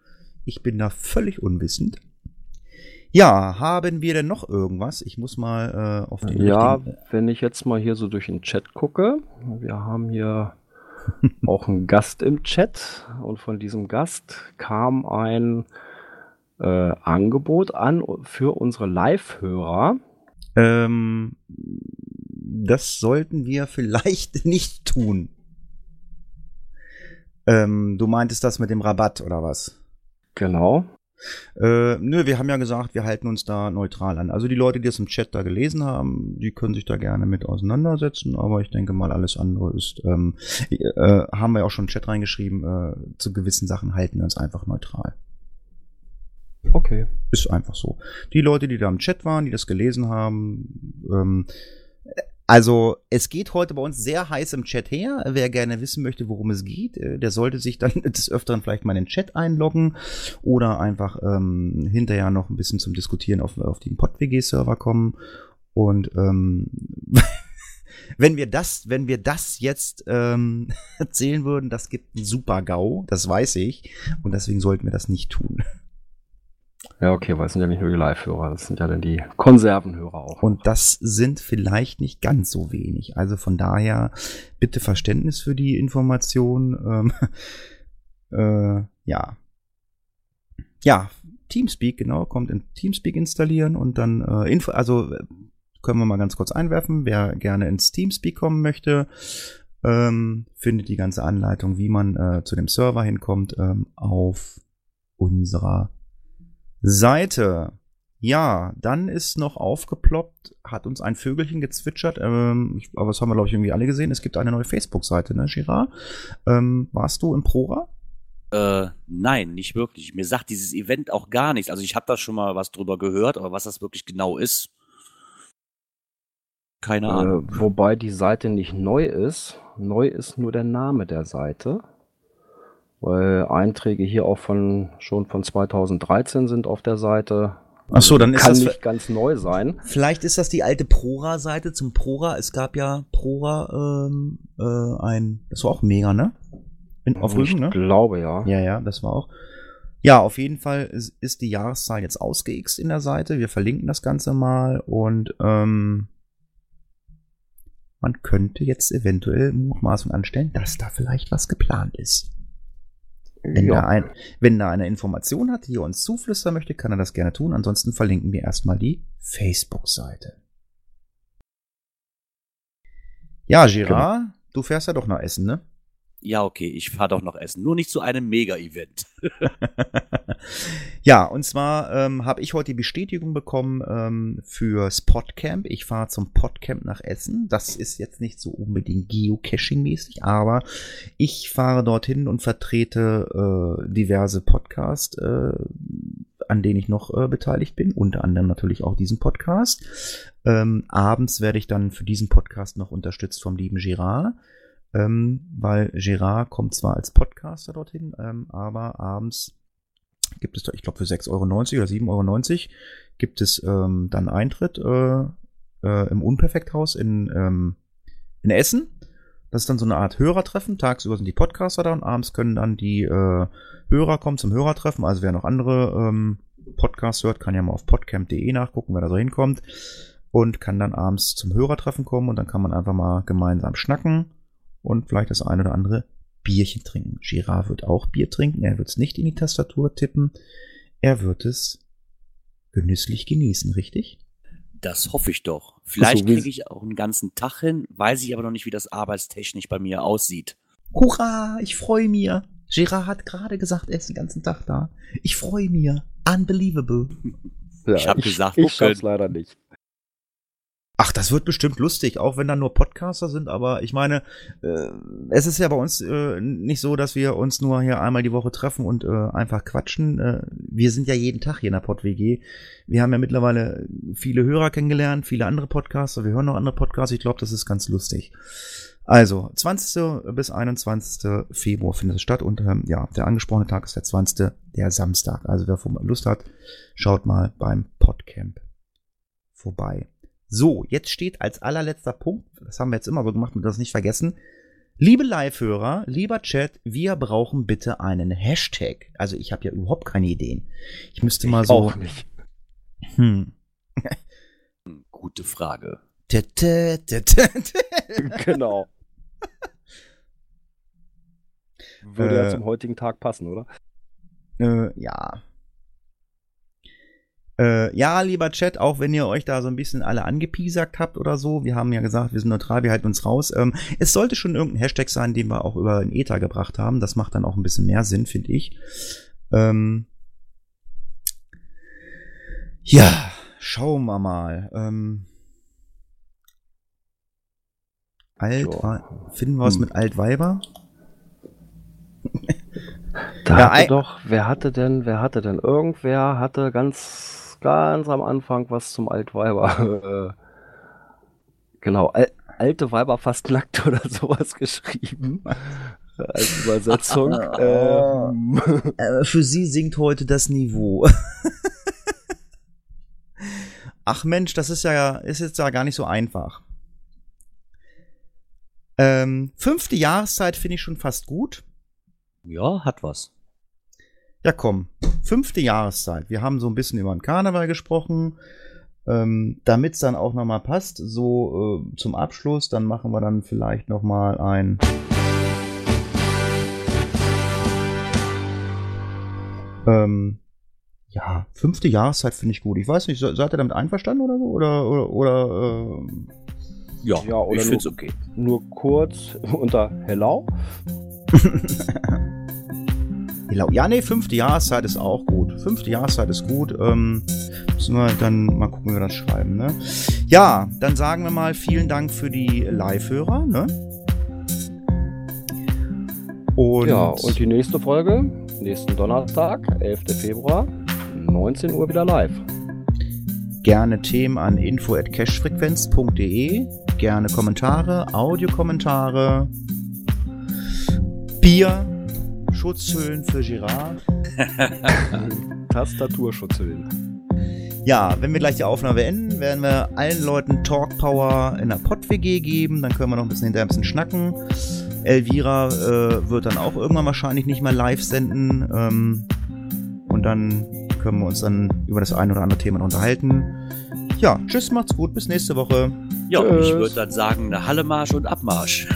Ich bin da völlig unwissend. Ja, haben wir denn noch irgendwas? Ich muss mal äh, auf den. Ja, wenn ich jetzt mal hier so durch den Chat gucke. Wir haben hier auch einen Gast im Chat und von diesem Gast kam ein äh, Angebot an für unsere Live-Hörer. Ähm, das sollten wir vielleicht (laughs) nicht tun. Ähm, du meintest das mit dem Rabatt oder was? Genau. Äh, nö, wir haben ja gesagt, wir halten uns da neutral an. Also die Leute, die das im Chat da gelesen haben, die können sich da gerne mit auseinandersetzen, aber ich denke mal, alles andere ist, ähm, äh, haben wir auch schon im Chat reingeschrieben, äh, zu gewissen Sachen halten wir uns einfach neutral. Okay. Ist einfach so. Die Leute, die da im Chat waren, die das gelesen haben, ähm, also es geht heute bei uns sehr heiß im Chat her. Wer gerne wissen möchte, worum es geht, äh, der sollte sich dann (laughs) des Öfteren vielleicht mal in den Chat einloggen oder einfach ähm, hinterher noch ein bisschen zum Diskutieren auf, auf den PodWG-Server kommen. Und ähm, (laughs) wenn wir das, wenn wir das jetzt ähm, (laughs) erzählen würden, das gibt einen super GAU, das weiß ich. Und deswegen sollten wir das nicht tun. Ja, okay, weil es sind ja nicht nur die Live-Hörer, das sind ja dann die Konservenhörer auch. Und das sind vielleicht nicht ganz so wenig. Also von daher bitte Verständnis für die Information. Ähm, (laughs) äh, ja. Ja, Teamspeak, genau, kommt in Teamspeak installieren und dann äh, Info, also äh, können wir mal ganz kurz einwerfen, wer gerne ins Teamspeak kommen möchte, ähm, findet die ganze Anleitung, wie man äh, zu dem Server hinkommt, ähm, auf unserer Seite. Ja, dann ist noch aufgeploppt, hat uns ein Vögelchen gezwitschert, ähm, ich, aber das haben wir, glaube ich, irgendwie alle gesehen. Es gibt eine neue Facebook-Seite, ne, Girard? Ähm, warst du im Prora? Äh, nein, nicht wirklich. Mir sagt dieses Event auch gar nichts. Also ich habe da schon mal was drüber gehört, aber was das wirklich genau ist, keine Äh, Ahnung. wobei die Seite nicht neu ist. Neu ist nur der Name der Seite. Weil Einträge hier auch von schon von 2013 sind auf der Seite. Ach so, dann ist Kann das nicht ganz neu sein. Vielleicht ist das die alte Prora-Seite zum Prora. Es gab ja Prora ähm, äh, ein, das war auch mega, ne? In, auf ich Rügen, ne? glaube ja. Ja, ja, das war auch. Ja, auf jeden Fall ist, ist die Jahreszahl jetzt ausgeixt in der Seite. Wir verlinken das Ganze mal und ähm, man könnte jetzt eventuell Mutmaßung anstellen, dass da vielleicht was geplant ist. Wenn, da ein, wenn da eine Information hat, die er uns zuflüstern möchte, kann er das gerne tun. Ansonsten verlinken wir erstmal die Facebook-Seite. Ja, Girard, du fährst ja doch nach Essen, ne? Ja, okay, ich fahre doch noch essen. Nur nicht zu einem Mega-Event. (laughs) ja, und zwar ähm, habe ich heute die Bestätigung bekommen ähm, für Spotcamp. Ich fahre zum Podcamp nach Essen. Das ist jetzt nicht so unbedingt Geocaching-mäßig, aber ich fahre dorthin und vertrete äh, diverse Podcasts, äh, an denen ich noch äh, beteiligt bin. Unter anderem natürlich auch diesen Podcast. Ähm, abends werde ich dann für diesen Podcast noch unterstützt vom lieben Girard ähm, weil Gerard kommt zwar als Podcaster dorthin, ähm, aber abends gibt es, ich glaube, für 6,90 Euro oder 7,90 Euro gibt es ähm, dann Eintritt äh, äh, im Unperfekthaus in, ähm, in Essen. Das ist dann so eine Art Hörertreffen. Tagsüber sind die Podcaster da und abends können dann die äh, Hörer kommen zum Hörertreffen. Also wer noch andere ähm, Podcasts hört, kann ja mal auf podcamp.de nachgucken, wer da so hinkommt. Und kann dann abends zum Hörertreffen kommen und dann kann man einfach mal gemeinsam schnacken und vielleicht das ein oder andere Bierchen trinken. Girard wird auch Bier trinken. Er wird es nicht in die Tastatur tippen. Er wird es genüsslich genießen, richtig? Das hoffe ich doch. Vielleicht kriege ich auch einen ganzen Tag hin, weiß ich aber noch nicht, wie das arbeitstechnisch bei mir aussieht. Hurra, ich freue mich. Girard hat gerade gesagt, er ist den ganzen Tag da. Ich freue mich. Unbelievable. Ja, Ich hab gesagt, ich gucken. schaff's leider nicht. Ach, das wird bestimmt lustig, auch wenn da nur Podcaster sind, aber ich meine, äh, es ist ja bei uns äh, nicht so, dass wir uns nur hier einmal die Woche treffen und äh, einfach quatschen. Äh, wir sind ja jeden Tag hier in der PodWG. Wir haben ja mittlerweile viele Hörer kennengelernt, viele andere Podcaster, wir hören noch andere Podcasts, ich glaube, das ist ganz lustig. Also, 20. bis 21. Februar findet es statt und ähm, ja, der angesprochene Tag ist der 20. der Samstag. Also wer Lust hat, schaut mal beim Podcamp vorbei. So, jetzt steht als allerletzter Punkt, das haben wir jetzt immer so gemacht und das nicht vergessen. Liebe Live-Hörer, lieber Chat, wir brauchen bitte einen Hashtag. Also ich habe ja überhaupt keine Ideen. Ich müsste mal so. Auch nicht. Hm. (laughs) Gute Frage. (laughs) Genau. Würde ja Äh. zum heutigen Tag passen, oder? Äh, ja. Äh, ja, lieber Chat, auch wenn ihr euch da so ein bisschen alle angepiesackt habt oder so, wir haben ja gesagt, wir sind neutral, wir halten uns raus. Ähm, es sollte schon irgendein Hashtag sein, den wir auch über den Ether gebracht haben. Das macht dann auch ein bisschen mehr Sinn, finde ich. Ähm, Ja, schauen wir mal. Ähm, Alt, finden wir was Hm. mit Altweiber? Da Ja, hatte doch, wer hatte denn, wer hatte denn? Irgendwer hatte ganz, ganz am Anfang was zum Altweiber. (laughs) äh, genau, al alte Weiber fast nackt oder (laughs) sowas geschrieben. Als Übersetzung. (laughs) ähm, Äh, für sie sinkt heute das Niveau. Ach Mensch, das ist ja ist jetzt ja gar nicht so einfach. Ähm, fünfte Jahreszeit finde ich schon fast gut. Ja, hat was. Ja, komm. Fünfte Jahreszeit. Wir haben so ein bisschen über den Karneval gesprochen. Ähm, Damit es dann auch nochmal passt, so äh, zum Abschluss, dann machen wir dann vielleicht nochmal ein. Ähm, ja, fünfte Jahreszeit finde ich gut. Ich weiß nicht, se- seid ihr damit einverstanden oder so? Oder, oder, oder ähm, Ja, Ja, oder ich nur- finde es okay. nur kurz (laughs) unter Hello. (laughs) Hello. Ja, nee, fünfte Jahreszeit ist auch gut. Fünfte Jahreszeit ist gut. Ähm, müssen wir dann mal gucken, wie wir das schreiben. Ne? Ja, dann sagen wir mal vielen Dank für die Live-Hörer. Ne? Und, Ja, und die nächste Folge, nächsten Donnerstag, 11. Februar, 19 Uhr wieder live. gerne Themen an info@cashfrequenz.de. Gerne Kommentare, Audiokommentare, Bier, Schutzhüllen für Girard. (laughs) Tastaturschutzhüllen. Ja, wenn wir gleich die Aufnahme beenden, werden wir allen Leuten Talk Power in der Pod-WG geben. Dann können wir noch ein bisschen hinterher ein bisschen schnacken. Elvira äh, wird dann auch irgendwann wahrscheinlich nicht mehr live senden. Ähm, und dann können wir uns dann über das ein oder andere Thema unterhalten. Ja, tschüss, macht's gut, bis nächste Woche. Ja, ich würde dann sagen, eine Halle Marsch und Abmarsch.